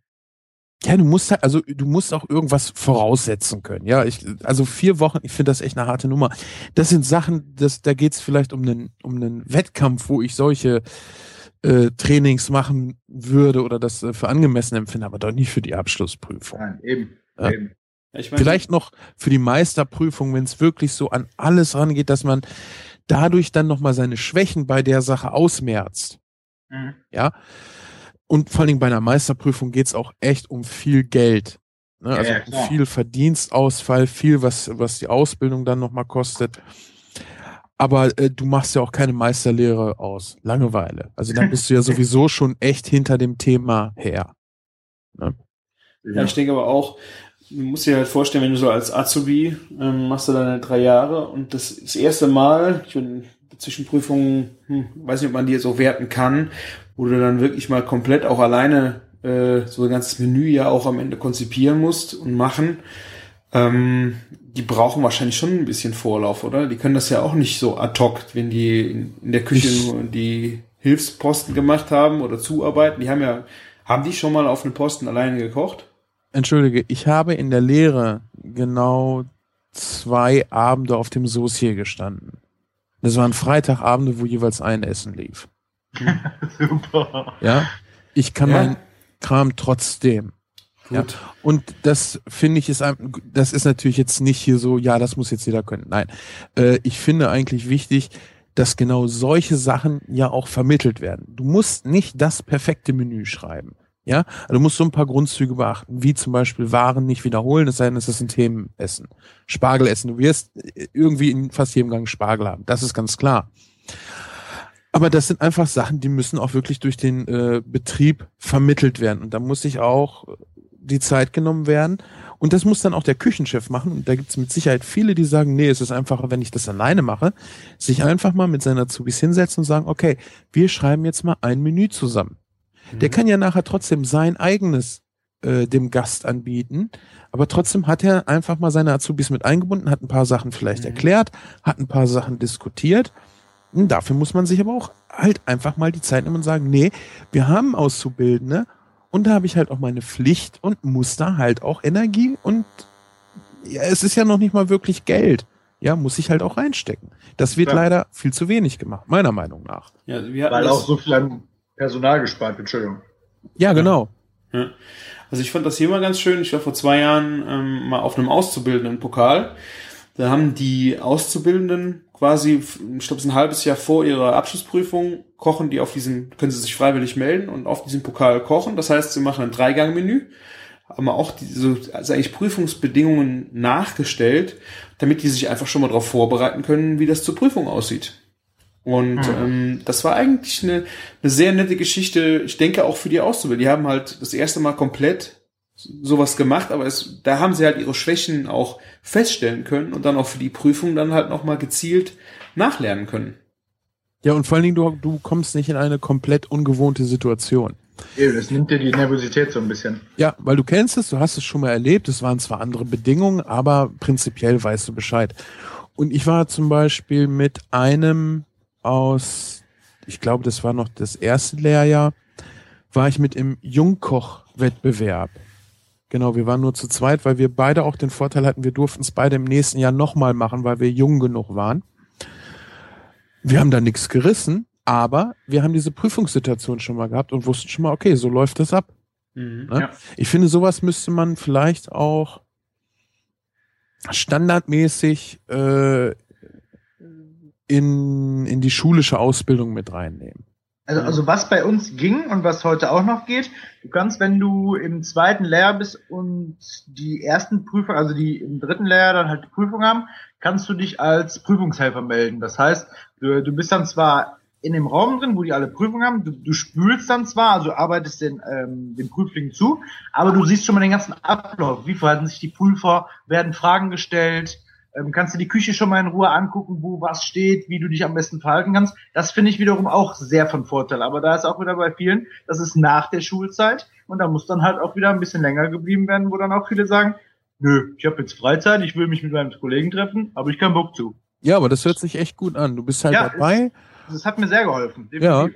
Ja, du musst halt, also du musst auch irgendwas voraussetzen können. Ja, ich, also vier Wochen, ich finde das echt eine harte Nummer. Das sind Sachen, das, da geht's vielleicht um einen, um einen Wettkampf, wo ich solche äh, Trainings machen würde oder das äh, für angemessen empfinde, aber doch nicht für die Abschlussprüfung. Nein, eben. Ja. eben. Ich mein, Vielleicht noch für die Meisterprüfung, wenn es wirklich so an alles rangeht, dass man dadurch dann nochmal seine Schwächen bei der Sache ausmerzt. Mhm. Ja. Und vor allen Dingen bei einer Meisterprüfung geht's auch echt um viel Geld. Ne? Ja, Also ja, um viel Verdienstausfall, viel, was, was die Ausbildung dann nochmal kostet. Aber äh, du machst ja auch keine Meisterlehre aus Langeweile. Also dann bist du ja sowieso schon echt hinter dem Thema her. Ja, ich denke aber auch, du musst dir halt vorstellen, wenn du so als Azubi ähm, machst du deine drei Jahre und das, das erste Mal, ich bin Zwischenprüfungen, hm, weiß nicht, ob man die so werten kann, wo du dann wirklich mal komplett auch alleine äh, so ein ganzes Menü ja auch am Ende konzipieren musst und machen. Ähm, die brauchen wahrscheinlich schon ein bisschen Vorlauf, oder? Die können das ja auch nicht so ad hoc, wenn die in, der Küche nur die Hilfsposten gemacht haben oder zuarbeiten. Die haben ja, haben die schon mal auf einem Posten alleine gekocht? Entschuldige, ich habe in der Lehre genau zwei Abende auf dem Saucier gestanden. Das waren Freitagabende, wo jeweils ein Essen lief. Super. Ja, ich kann Ja. meinen Kram trotzdem. Ja. Gut. Und das finde ich ist, ein- das ist natürlich jetzt nicht hier so, ja, das muss jetzt jeder können. Nein, äh, ich finde eigentlich wichtig, dass genau solche Sachen ja auch vermittelt werden. Du musst nicht das perfekte Menü schreiben. Ja, also du musst so ein paar Grundzüge beachten, wie zum Beispiel Waren nicht wiederholen, es sei denn, es ist ein Themenessen. Spargel essen. Du wirst irgendwie in fast jedem Gang Spargel haben. Das ist ganz klar. Aber das sind einfach Sachen, die müssen auch wirklich durch den äh, Betrieb vermittelt werden. Und da muss sich auch die Zeit genommen werden. Und das muss dann auch der Küchenchef machen. Und da gibt es mit Sicherheit viele, die sagen, nee, es ist einfacher, wenn ich das alleine mache, sich einfach mal mit seiner Azubis hinsetzen und sagen, okay, wir schreiben jetzt mal ein Menü zusammen. Der kann ja nachher trotzdem sein eigenes äh, dem Gast anbieten, aber trotzdem hat er einfach mal seine Azubis mit eingebunden, hat ein paar Sachen vielleicht Mhm. erklärt, hat ein paar Sachen diskutiert. Und dafür muss man sich aber auch halt einfach mal die Zeit nehmen und sagen, nee, wir haben Auszubildende und da habe ich halt auch meine Pflicht und muss da halt auch Energie und ja, es ist ja noch nicht mal wirklich Geld. Ja, muss ich halt auch reinstecken. Das wird Ja. leider viel zu wenig gemacht, meiner Meinung nach. Ja, wir hatten Weil auch so viel an Personal gespart, Entschuldigung. Ja, genau. Ja. Also ich fand das hier mal ganz schön. Ich war vor zwei Jahren ähm, mal auf einem Auszubildenden Pokal. Da haben die Auszubildenden quasi, ich glaube, es ist ein halbes Jahr vor ihrer Abschlussprüfung, kochen die auf diesem, können sie sich freiwillig melden und auf diesem Pokal kochen. Das heißt, sie machen ein Dreigang-Menü, haben auch diese, also eigentlich Prüfungsbedingungen nachgestellt, damit die sich einfach schon mal darauf vorbereiten können, wie das zur Prüfung aussieht. Und ähm, das war eigentlich eine, eine sehr nette Geschichte. Ich denke auch für die Auszubildenden. Die haben halt das erste Mal komplett sowas gemacht, aber es, da haben sie halt ihre Schwächen auch feststellen können und dann auch für die Prüfung dann halt nochmal gezielt nachlernen können. Ja, und vor allen Dingen, du, du kommst nicht in eine komplett ungewohnte Situation. Das nimmt dir die Nervosität so ein bisschen. Ja, weil du kennst es, du hast es schon mal erlebt, es waren zwar andere Bedingungen, aber prinzipiell weißt du Bescheid. Und ich war zum Beispiel mit einem aus, ich glaube, das war noch das erste Lehrjahr, war ich mit im Jungkoch-Wettbewerb. Genau, wir waren nur zu zweit, weil wir beide auch den Vorteil hatten, wir durften es beide im nächsten Jahr nochmal machen, weil wir jung genug waren. Wir haben da nichts gerissen, aber wir haben diese Prüfungssituation schon mal gehabt und wussten schon mal, okay, so läuft das ab. Mhm. Ne? Ja. Ich finde, sowas müsste man vielleicht auch standardmäßig äh, in, in die schulische Ausbildung mit reinnehmen. Also, also was bei uns ging und was heute auch noch geht, du kannst, wenn du im zweiten Lehrjahr bist und die ersten Prüfer, also die im dritten Lehrjahr dann halt die Prüfung haben, kannst du dich als Prüfungshelfer melden. Das heißt, du, du bist dann zwar in dem Raum drin, wo die alle Prüfungen haben, du, du spülst dann zwar, also arbeitest den, ähm, den Prüflingen zu, aber du siehst schon mal den ganzen Ablauf. Wie verhalten sich die Prüfer? Werden Fragen gestellt? Ähm, kannst du die Küche schon mal in Ruhe angucken, wo was steht, wie du dich am besten verhalten kannst. Das finde ich wiederum auch sehr von Vorteil. Aber da ist auch wieder bei vielen, das ist nach der Schulzeit und da muss dann halt auch wieder ein bisschen länger geblieben werden, wo dann auch viele sagen, nö, ich habe jetzt Freizeit, ich will mich mit meinem Kollegen treffen, aber ich keinen Bock zu. Ja, aber das hört sich echt gut an. Du bist halt Ja, dabei. Das hat mir sehr geholfen. Ja.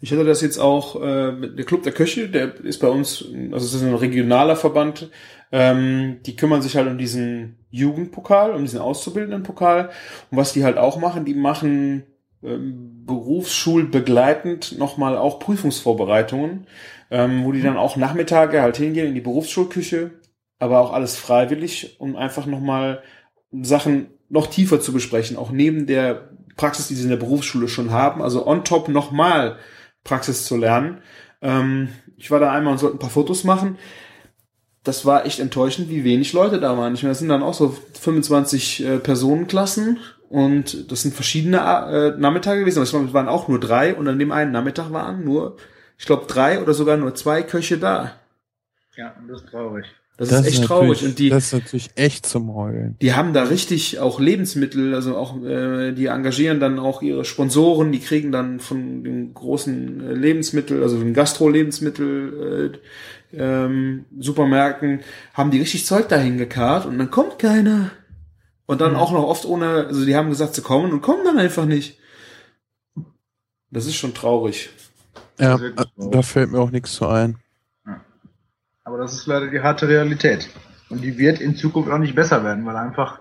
Ich hatte das jetzt auch äh, mit der Club der Köche, der ist bei uns, also es ist ein regionaler Verband, ähm, die kümmern sich halt um diesen Jugendpokal, um diesen auszubildenden Pokal. Und was die halt auch machen, die machen ähm, berufsschulbegleitend nochmal auch Prüfungsvorbereitungen, ähm, wo die dann auch Nachmittage halt hingehen in die Berufsschulküche, aber auch alles freiwillig, um einfach nochmal Sachen noch tiefer zu besprechen, auch neben der Praxis, die sie in der Berufsschule schon haben, also on top nochmal Praxis zu lernen. Ähm, ich war da einmal und sollte ein paar Fotos machen. Das war echt enttäuschend, wie wenig Leute da waren. Ich meine, das sind dann auch so 25 äh, Personenklassen und das sind verschiedene äh, Nachmittage gewesen. Aber es waren auch nur drei und an dem einen Nachmittag waren nur, ich glaube, drei oder sogar nur zwei Köche da. Ja, das ist traurig. Das, das ist echt traurig. Und die, das ist natürlich echt zum Heulen. Die haben da richtig auch Lebensmittel, also auch, äh, die engagieren dann auch ihre Sponsoren, die kriegen dann von den großen äh, Lebensmittel, also den Gastro-Lebensmittel, äh, ähm, Supermärkten, haben die richtig Zeug dahin gekarrt und dann kommt keiner. Und dann mhm. auch noch oft ohne, also die haben gesagt, sie kommen und kommen dann einfach nicht. Das ist schon traurig. Ja, da fällt mir auch nichts zu ein. Aber das ist leider die harte Realität. Und die wird in Zukunft auch nicht besser werden, weil einfach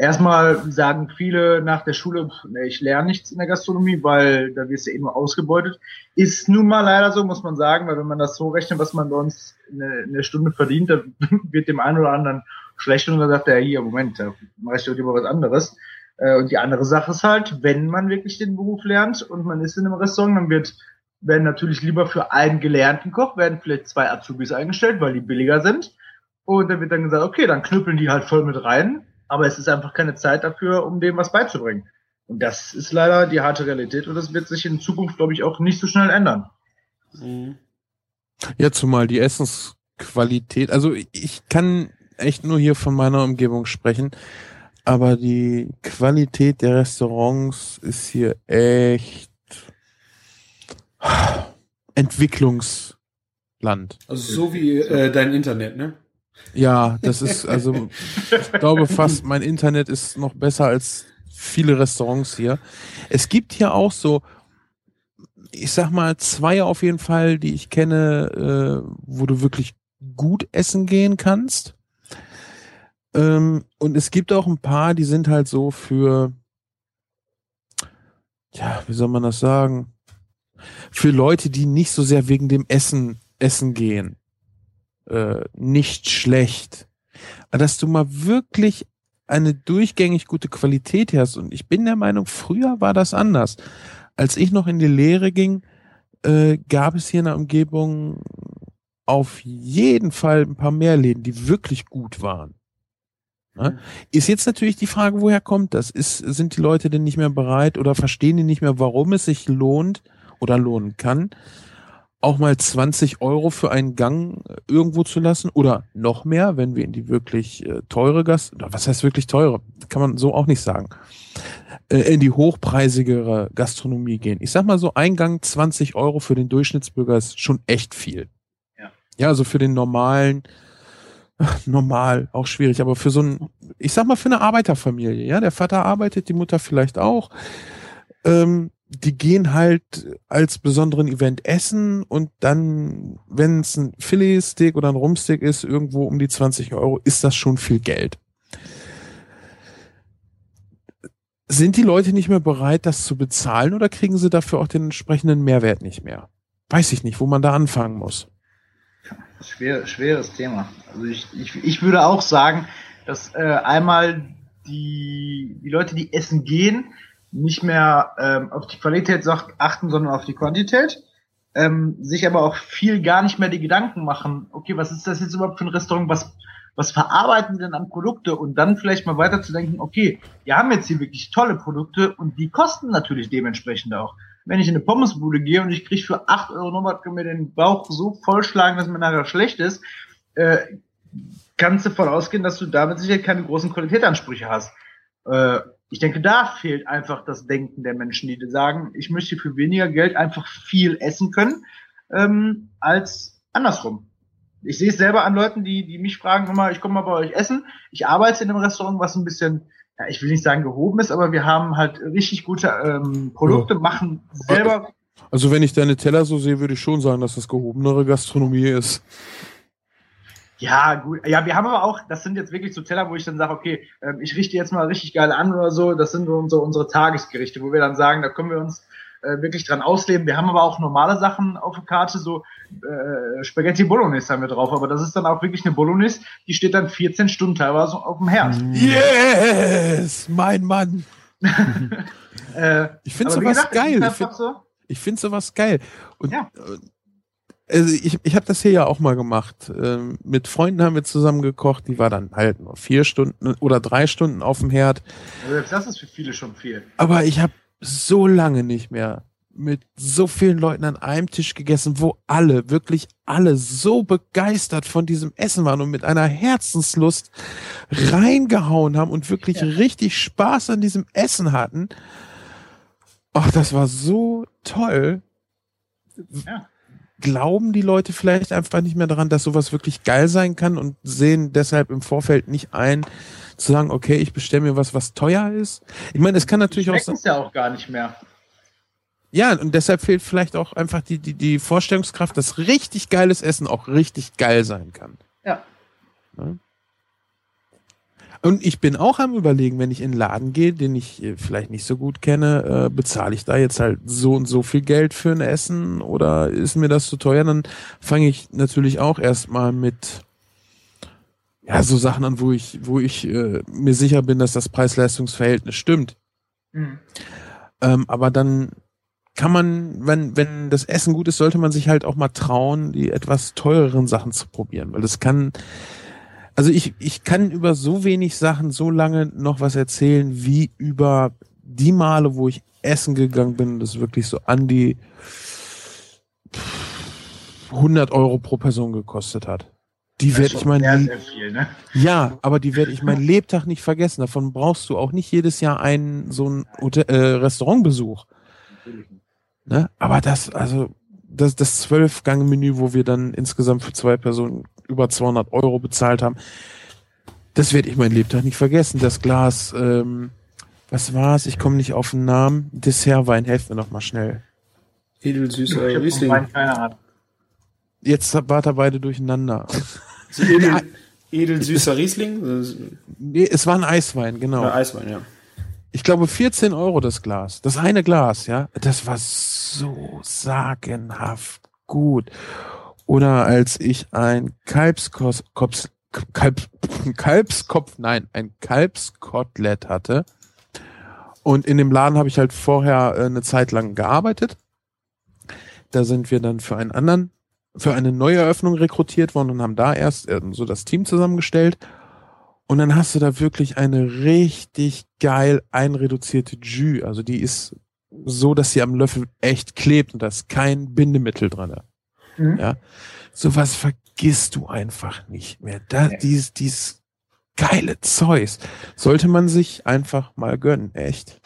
erstmal sagen viele nach der Schule, ich lerne nichts in der Gastronomie, weil da wirst du eh nur ausgebeutet. Ist nun mal leider so, muss man sagen, weil wenn man das so rechnet, was man uns eine, eine Stunde verdient, dann wird dem einen oder anderen schlecht und dann sagt er, hier, Moment, da mache ich doch lieber was anderes. Äh, und die andere Sache ist halt, wenn man wirklich den Beruf lernt und man ist in einem Restaurant, dann wird werden natürlich lieber für einen gelernten Koch, werden vielleicht zwei Azubis eingestellt, weil die billiger sind. Und dann wird dann gesagt, okay, dann knüppeln die halt voll mit rein, aber es ist einfach keine Zeit dafür, um dem was beizubringen. Und das ist leider die harte Realität und das wird sich in Zukunft, glaube ich, auch nicht so schnell ändern. Mhm. Ja, zumal die Essensqualität, also ich kann echt nur hier von meiner Umgebung sprechen, aber die Qualität der Restaurants ist hier echt Entwicklungsland. Also so wie äh, dein Internet, ne? Ja, das ist, also ich glaube fast, mein Internet ist noch besser als viele Restaurants hier. Es gibt hier auch so, ich sag mal, zwei auf jeden Fall, die ich kenne, äh, wo du wirklich gut essen gehen kannst. Ähm, und es gibt auch ein paar, die sind halt so für, ja, wie soll man das sagen? für Leute, die nicht so sehr wegen dem Essen essen gehen, äh, nicht schlecht. Aber dass du mal wirklich eine durchgängig gute Qualität hast. Und ich bin der Meinung, früher war das anders. Als ich noch in die Lehre ging, äh, gab es hier in der Umgebung auf jeden Fall ein paar mehr Läden, die wirklich gut waren. Ne? Ist jetzt natürlich die Frage, woher kommt das? Ist, sind die Leute denn nicht mehr bereit oder verstehen die nicht mehr, warum es sich lohnt, oder lohnen kann, auch mal 20 Euro für einen Gang irgendwo zu lassen oder noch mehr, wenn wir in die wirklich äh, teure Gast, was heißt wirklich teure, kann man so auch nicht sagen, äh, in die hochpreisigere Gastronomie gehen. Ich sag mal so, ein Gang 20 Euro für den Durchschnittsbürger ist schon echt viel. Ja, ja also für den normalen, normal, auch schwierig, aber für so ein, ich sag mal, für eine Arbeiterfamilie, ja, der Vater arbeitet, die Mutter vielleicht auch, ähm, die gehen halt als besonderen Event essen und dann, wenn es ein Filet-Steak oder ein Rumsteak ist, irgendwo um die 20 Euro, ist das schon viel Geld. Sind die Leute nicht mehr bereit, das zu bezahlen oder kriegen sie dafür auch den entsprechenden Mehrwert nicht mehr? Weiß ich nicht, wo man da anfangen muss. Schwer, schweres Thema. Also ich, ich, ich würde auch sagen, dass äh, einmal die, die Leute, die essen gehen, nicht mehr ähm, auf die Qualität achten, sondern auf die Quantität. Ähm, sich aber auch viel gar nicht mehr die Gedanken machen, okay, was ist das jetzt überhaupt für ein Restaurant, was, was verarbeiten die denn an Produkte und dann vielleicht mal weiter zu denken, okay, wir haben jetzt hier wirklich tolle Produkte und die kosten natürlich dementsprechend auch. Wenn ich in eine Pommesbude gehe und ich kriege für acht Euro nochmal mir den Bauch so vollschlagen, dass mir nachher schlecht ist, äh, kannst du davon ausgehen, dass du damit sicher keine großen Qualitätsansprüche hast. Äh, ich denke, da fehlt einfach das Denken der Menschen, die sagen, ich möchte für weniger Geld einfach viel essen können, ähm, als andersrum. Ich sehe es selber an Leuten, die, die mich fragen immer, ich komme mal bei euch essen. Ich arbeite in einem Restaurant, was ein bisschen, ja, ich will nicht sagen gehoben ist, aber wir haben halt richtig gute ähm, Produkte, ja. machen selber Also wenn ich deine Teller so sehe, würde ich schon sagen, dass das gehobenere Gastronomie ist. Ja, gut. Ja, wir haben aber auch, das sind jetzt wirklich so Teller, wo ich dann sage, okay, ähm, ich richte jetzt mal richtig geil an oder so. Das sind so unsere, unsere Tagesgerichte, wo wir dann sagen, da können wir uns äh, wirklich dran ausleben. Wir haben aber auch normale Sachen auf der Karte, so äh, Spaghetti Bolognese haben wir drauf, aber das ist dann auch wirklich eine Bolognese, die steht dann 14 Stunden teilweise auf dem Herd. Yes, mein Mann. äh, Ich finde sowas gesagt, geil. Ich finde find sowas geil. Und Ja. Also ich, ich habe das hier ja auch mal gemacht. Ähm, mit Freunden haben wir zusammen gekocht. Die war dann halt nur vier Stunden oder drei Stunden auf dem Herd. also selbst das ist für viele schon viel. Aber ich habe so lange nicht mehr mit so vielen Leuten an einem Tisch gegessen, wo alle, wirklich alle so begeistert von diesem Essen waren und mit einer Herzenslust reingehauen haben und wirklich Ja. richtig Spaß an diesem Essen hatten. Ach, das war so toll. Ja. Glauben die Leute vielleicht einfach nicht mehr daran, dass sowas wirklich geil sein kann und sehen deshalb im Vorfeld nicht ein, zu sagen, okay, ich bestelle mir was, was teuer ist. Ich meine, es kann natürlich auch sein. Ja auch gar nicht mehr. Ja, und deshalb fehlt vielleicht auch einfach die, die, die Vorstellungskraft, dass richtig geiles Essen auch richtig geil sein kann. Ja. Und ich bin auch am überlegen, wenn ich in einen Laden gehe, den ich äh, vielleicht nicht so gut kenne, äh, bezahle ich da jetzt halt so und so viel Geld für ein Essen oder ist mir das zu teuer? Dann fange ich natürlich auch erstmal mit ja, so Sachen an, wo ich, wo ich äh, mir sicher bin, dass das Preis-Leistungs-Verhältnis stimmt. Mhm. Ähm, aber dann kann man, wenn, wenn das Essen gut ist, sollte man sich halt auch mal trauen, die etwas teureren Sachen zu probieren, weil das kann, also ich, ich kann über so wenig Sachen so lange noch was erzählen, wie über die Male, wo ich essen gegangen bin, das wirklich so an die 100 Euro pro Person gekostet hat. Die werde ich mein sehr, sehr viel, ne? ja, aber die werde ich mein Lebtag nicht vergessen. Davon brauchst du auch nicht jedes Jahr einen so einen Hotel, äh, Restaurantbesuch. Ne? Aber das, also das, das Zwölf-Gang-Menü, wo wir dann insgesamt für zwei Personen über 200 Euro bezahlt haben, das werde ich mein Lebtag nicht vergessen. Das Glas, ähm, was war's? Ich komme nicht auf den Namen. Dessertwein, helft mir noch mal schnell. Edelsüßer Riesling. Jetzt wart ihr beide durcheinander. Also edel, edelsüßer Riesling. Nee, es war ein Eiswein, genau. Oder Eiswein, ja. Ich glaube 14 Euro das Glas. Das eine Glas, ja. Das war so sagenhaft gut. Oder als ich ein Kalbskos, Kops, Kalb, Kalbskopf, nein, ein Kalbskotelett hatte. Und in dem Laden habe ich halt vorher äh, eine Zeit lang gearbeitet. Da sind wir dann für einen anderen, für eine neue Eröffnung rekrutiert worden und haben da erst äh, so das Team zusammengestellt. Und dann hast du da wirklich eine richtig geil einreduzierte Jus. Also die ist so, dass sie am Löffel echt klebt und da ist kein Bindemittel drin. Mhm. Ja. Sowas vergisst du einfach nicht mehr. Da, Nee. dies, dies geile Zeus sollte man sich einfach mal gönnen. Echt.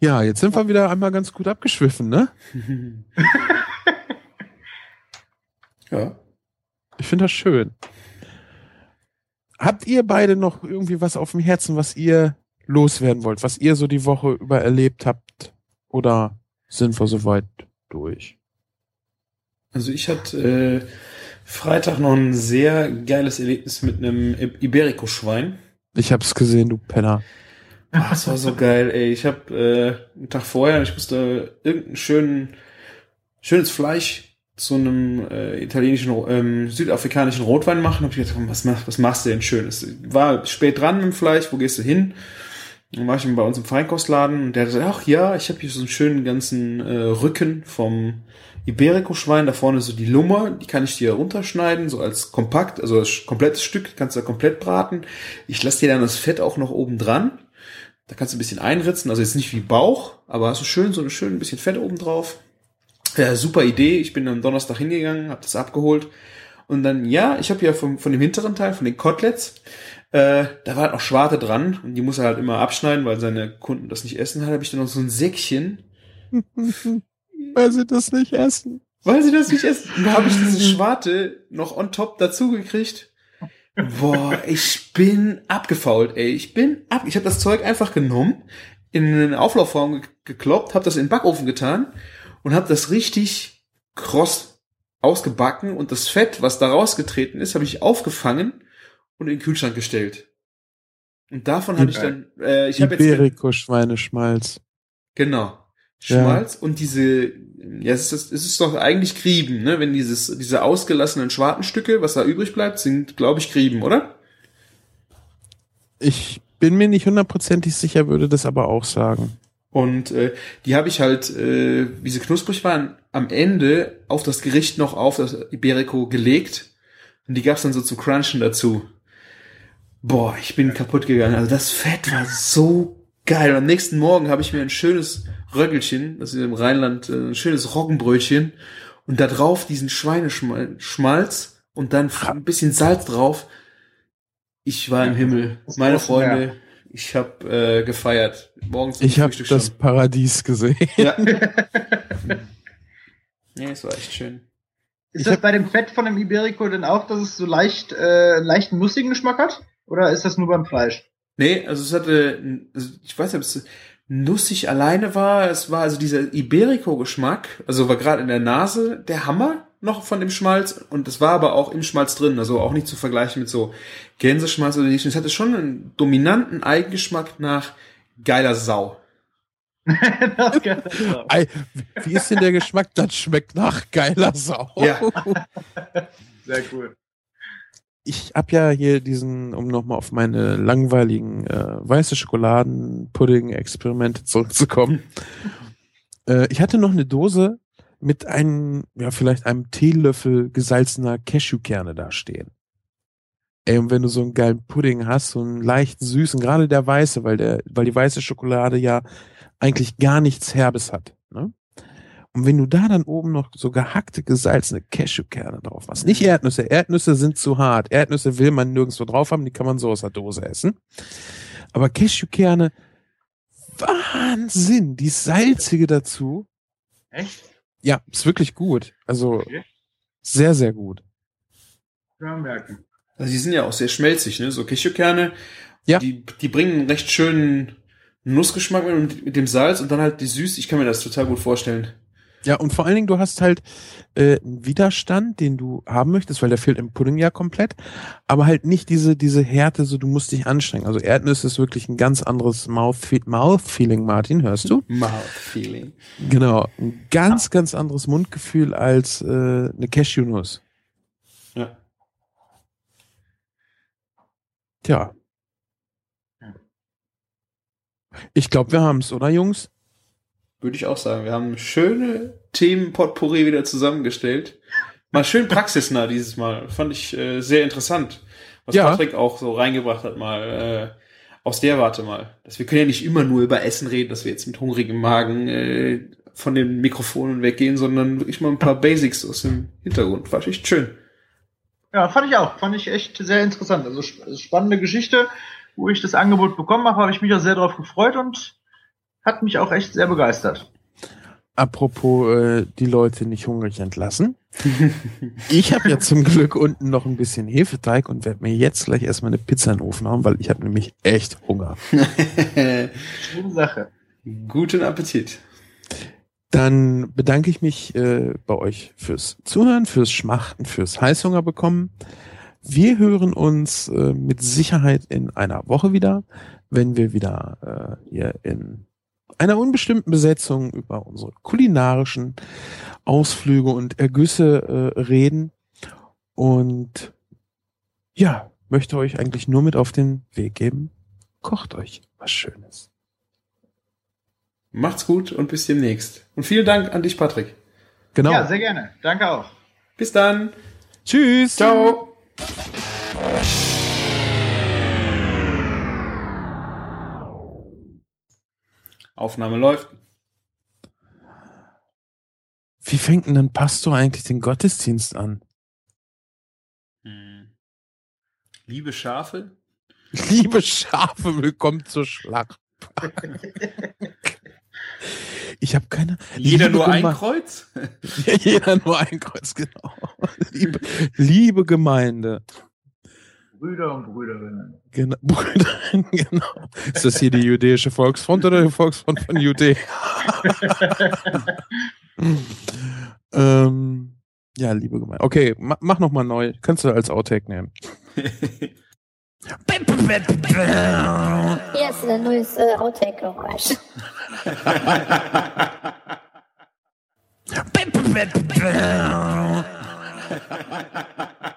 Ja, jetzt sind wir wieder einmal ganz gut abgeschwiffen, ne? ja. Ich finde das schön. Habt ihr beide noch irgendwie was auf dem Herzen, was ihr loswerden wollt, was ihr so die Woche über erlebt habt? Oder sind wir soweit durch? Also ich hatte äh, Freitag noch ein sehr geiles Erlebnis mit einem Iberico-Schwein. Ich hab's gesehen, du Penner. Ah, das war so geil, ey. Ich habe äh, einen Tag vorher, ich musste irgendein schönen, schönes Fleisch zu einem äh, italienischen, ähm, südafrikanischen Rotwein machen. Hab ich gedacht, was, mach, was machst du denn Schönes? War spät dran mit dem Fleisch, wo gehst du hin? Dann war ich bei uns im Feinkostladen und der hat gesagt, ach ja, ich habe hier so einen schönen ganzen äh, Rücken vom Iberico-Schwein, da vorne so die Lummer, die kann ich dir runterschneiden, so als kompakt, also als komplettes Stück, kannst du da komplett braten. Ich lasse dir dann das Fett auch noch oben dran. Da kannst du ein bisschen einritzen, also jetzt nicht wie Bauch, aber hast du schön, so ein schön bisschen Fett oben drauf. Ja, super Idee. Ich bin am Donnerstag hingegangen, habe das abgeholt. Und dann, ja, ich habe ja vom, von dem hinteren Teil, von den Koteletts, äh, da war halt noch Schwarte dran und die muss er halt immer abschneiden, weil seine Kunden das nicht essen. Da habe ich dann noch so ein Säckchen, Weil sie das nicht essen. weil sie das nicht essen. Und da habe ich diese Schwarte noch on top dazu gekriegt. Boah, ich bin abgefault, ey. Ich bin ab. Ich habe das Zeug einfach genommen, in einen Auflaufraum gekloppt, habe das in den Backofen getan und habe das richtig kross ausgebacken und das Fett, was da rausgetreten ist, habe ich aufgefangen und in den Kühlschrank gestellt. Und davon hatte ich dann, äh, ich habe jetzt Iberico Schweineschmalz. genau Schmalz und diese, ja, es ist, es ist doch eigentlich Grieben, ne? Wenn dieses diese ausgelassenen Schwartenstücke, was da übrig bleibt, sind, glaube ich, Grieben, oder? Ich bin mir nicht hundertprozentig sicher, würde das aber auch sagen. Und äh, die habe ich halt, äh, wie sie knusprig waren, am Ende auf das Gericht noch auf das Iberico gelegt. Und die gab's dann so zum Crunchen dazu. Boah, ich bin kaputt gegangen. Also das Fett war so geil. Und am nächsten Morgen habe ich mir ein schönes Röggelchen, das ist im Rheinland äh, ein schönes Roggenbrötchen und da drauf diesen Schweineschmalz und dann ein bisschen Salz drauf. Ich war im Himmel. Meine Freunde, ich habe äh, gefeiert. Morgens ich habe das schon. Paradies gesehen. Ja. nee, es war echt schön. Ist ich das bei dem Fett von dem Iberico denn auch, dass es so leicht, äh, leichten nussigen Geschmack hat? Oder ist das nur beim Fleisch? Nee, also es hatte, also ich weiß nicht, ob es nussig alleine war. Es war also dieser Iberico-Geschmack, also war gerade in der Nase der Hammer noch von dem Schmalz und es war aber auch im Schmalz drin, also auch nicht zu vergleichen mit so Gänseschmalz oder nicht. Es hatte schon einen dominanten Eigengeschmack nach geiler Sau. Wie ist denn der Geschmack? Das schmeckt nach geiler Sau. Ja. Sehr cool ich habe ja hier diesen, um nochmal auf meine langweiligen äh, weiße Schokoladen-Pudding-Experimente zurückzukommen. äh, ich hatte noch eine Dose mit einem, ja, vielleicht einem Teelöffel gesalzener Cashewkerne da stehen. Ey, und wenn du so einen geilen Pudding hast, so einen leicht süßen, gerade der weiße, weil der, weil die weiße Schokolade ja eigentlich gar nichts Herbes hat. Ne? Und wenn du da dann oben noch so gehackte, gesalzene Cashewkerne drauf machst, nicht Erdnüsse, Erdnüsse sind zu hart. Erdnüsse will man nirgendwo drauf haben, die kann man so aus der Dose essen. Aber Cashewkerne, Wahnsinn, die salzige dazu. Echt? Ja, ist wirklich gut. Also okay. sehr, sehr gut. Ja, merken. Also die sind ja auch sehr schmelzig, ne? So Cashewkerne, ja. die, die bringen einen recht schönen Nussgeschmack mit, mit dem Salz und dann halt die Süß. Ich kann mir das total gut vorstellen. Ja, und vor allen Dingen, du hast halt äh, einen Widerstand, den du haben möchtest, weil der fehlt im Pudding ja komplett, aber halt nicht diese, diese Härte, so du musst dich anstrengen. Also Erdnüsse ist wirklich ein ganz anderes Mouth-Feeling, Mouth Martin, hörst du? Mouth-Feeling. Genau, ein ganz, ganz anderes Mundgefühl als äh, eine Cashewnuss. Ja. Tja. Ich glaube, wir haben's, oder Jungs? Würde ich auch sagen. Wir haben schöne Themen-Potpourri wieder zusammengestellt. Mal schön praxisnah dieses Mal. Fand ich äh, sehr interessant. Was ja. Patrick auch so reingebracht hat, mal äh, aus der Warte mal. Dass wir können ja nicht immer nur über Essen reden, dass wir jetzt mit hungrigem Magen äh, von den Mikrofonen weggehen, sondern wirklich mal ein paar Basics aus dem Hintergrund. War echt schön. Ja, fand ich auch. Fand ich echt sehr interessant. Also spannende Geschichte. Wo ich das Angebot bekommen habe, habe ich mich auch sehr darauf gefreut und hat mich auch echt sehr begeistert. Apropos äh, die Leute nicht hungrig entlassen. ich habe ja zum Glück unten noch ein bisschen Hefeteig und werde mir jetzt gleich erstmal eine Pizza in den Ofen hauen, weil ich habe nämlich echt Hunger. Schöne Sache. Guten Appetit. Dann bedanke ich mich äh, bei euch fürs Zuhören, fürs Schmachten, fürs Heißhunger bekommen. Wir hören uns äh, mit Sicherheit in einer Woche wieder, wenn wir wieder äh, hier in einer unbestimmten Besetzung über unsere kulinarischen Ausflüge und Ergüsse äh, reden. Und ja, möchte euch eigentlich nur mit auf den Weg geben. Kocht euch was Schönes. Macht's gut und bis demnächst. Und vielen Dank an dich, Patrick. Genau. Ja, sehr gerne. Danke auch. Bis dann. Tschüss. Ciao. Aufnahme läuft. Wie fängt denn ein Pastor eigentlich den Gottesdienst an? Hm. Liebe Schafe? Liebe Schafe, willkommen zur Schlacht. Ich habe keine. Jeder nur Geme ein Kreuz? Jeder nur ein Kreuz, genau. Liebe, liebe Gemeinde. Brüder und Brüderinnen. Genau, Brüderinnen, genau. Ist das hier die jüdische Volksfront oder die Volksfront von Judäa? ähm, ja, liebe Gemeinde. Okay, ma mach nochmal neu. Kannst du als Outtake nehmen. Hier ist ein neues äh, Outtake-Geräusch.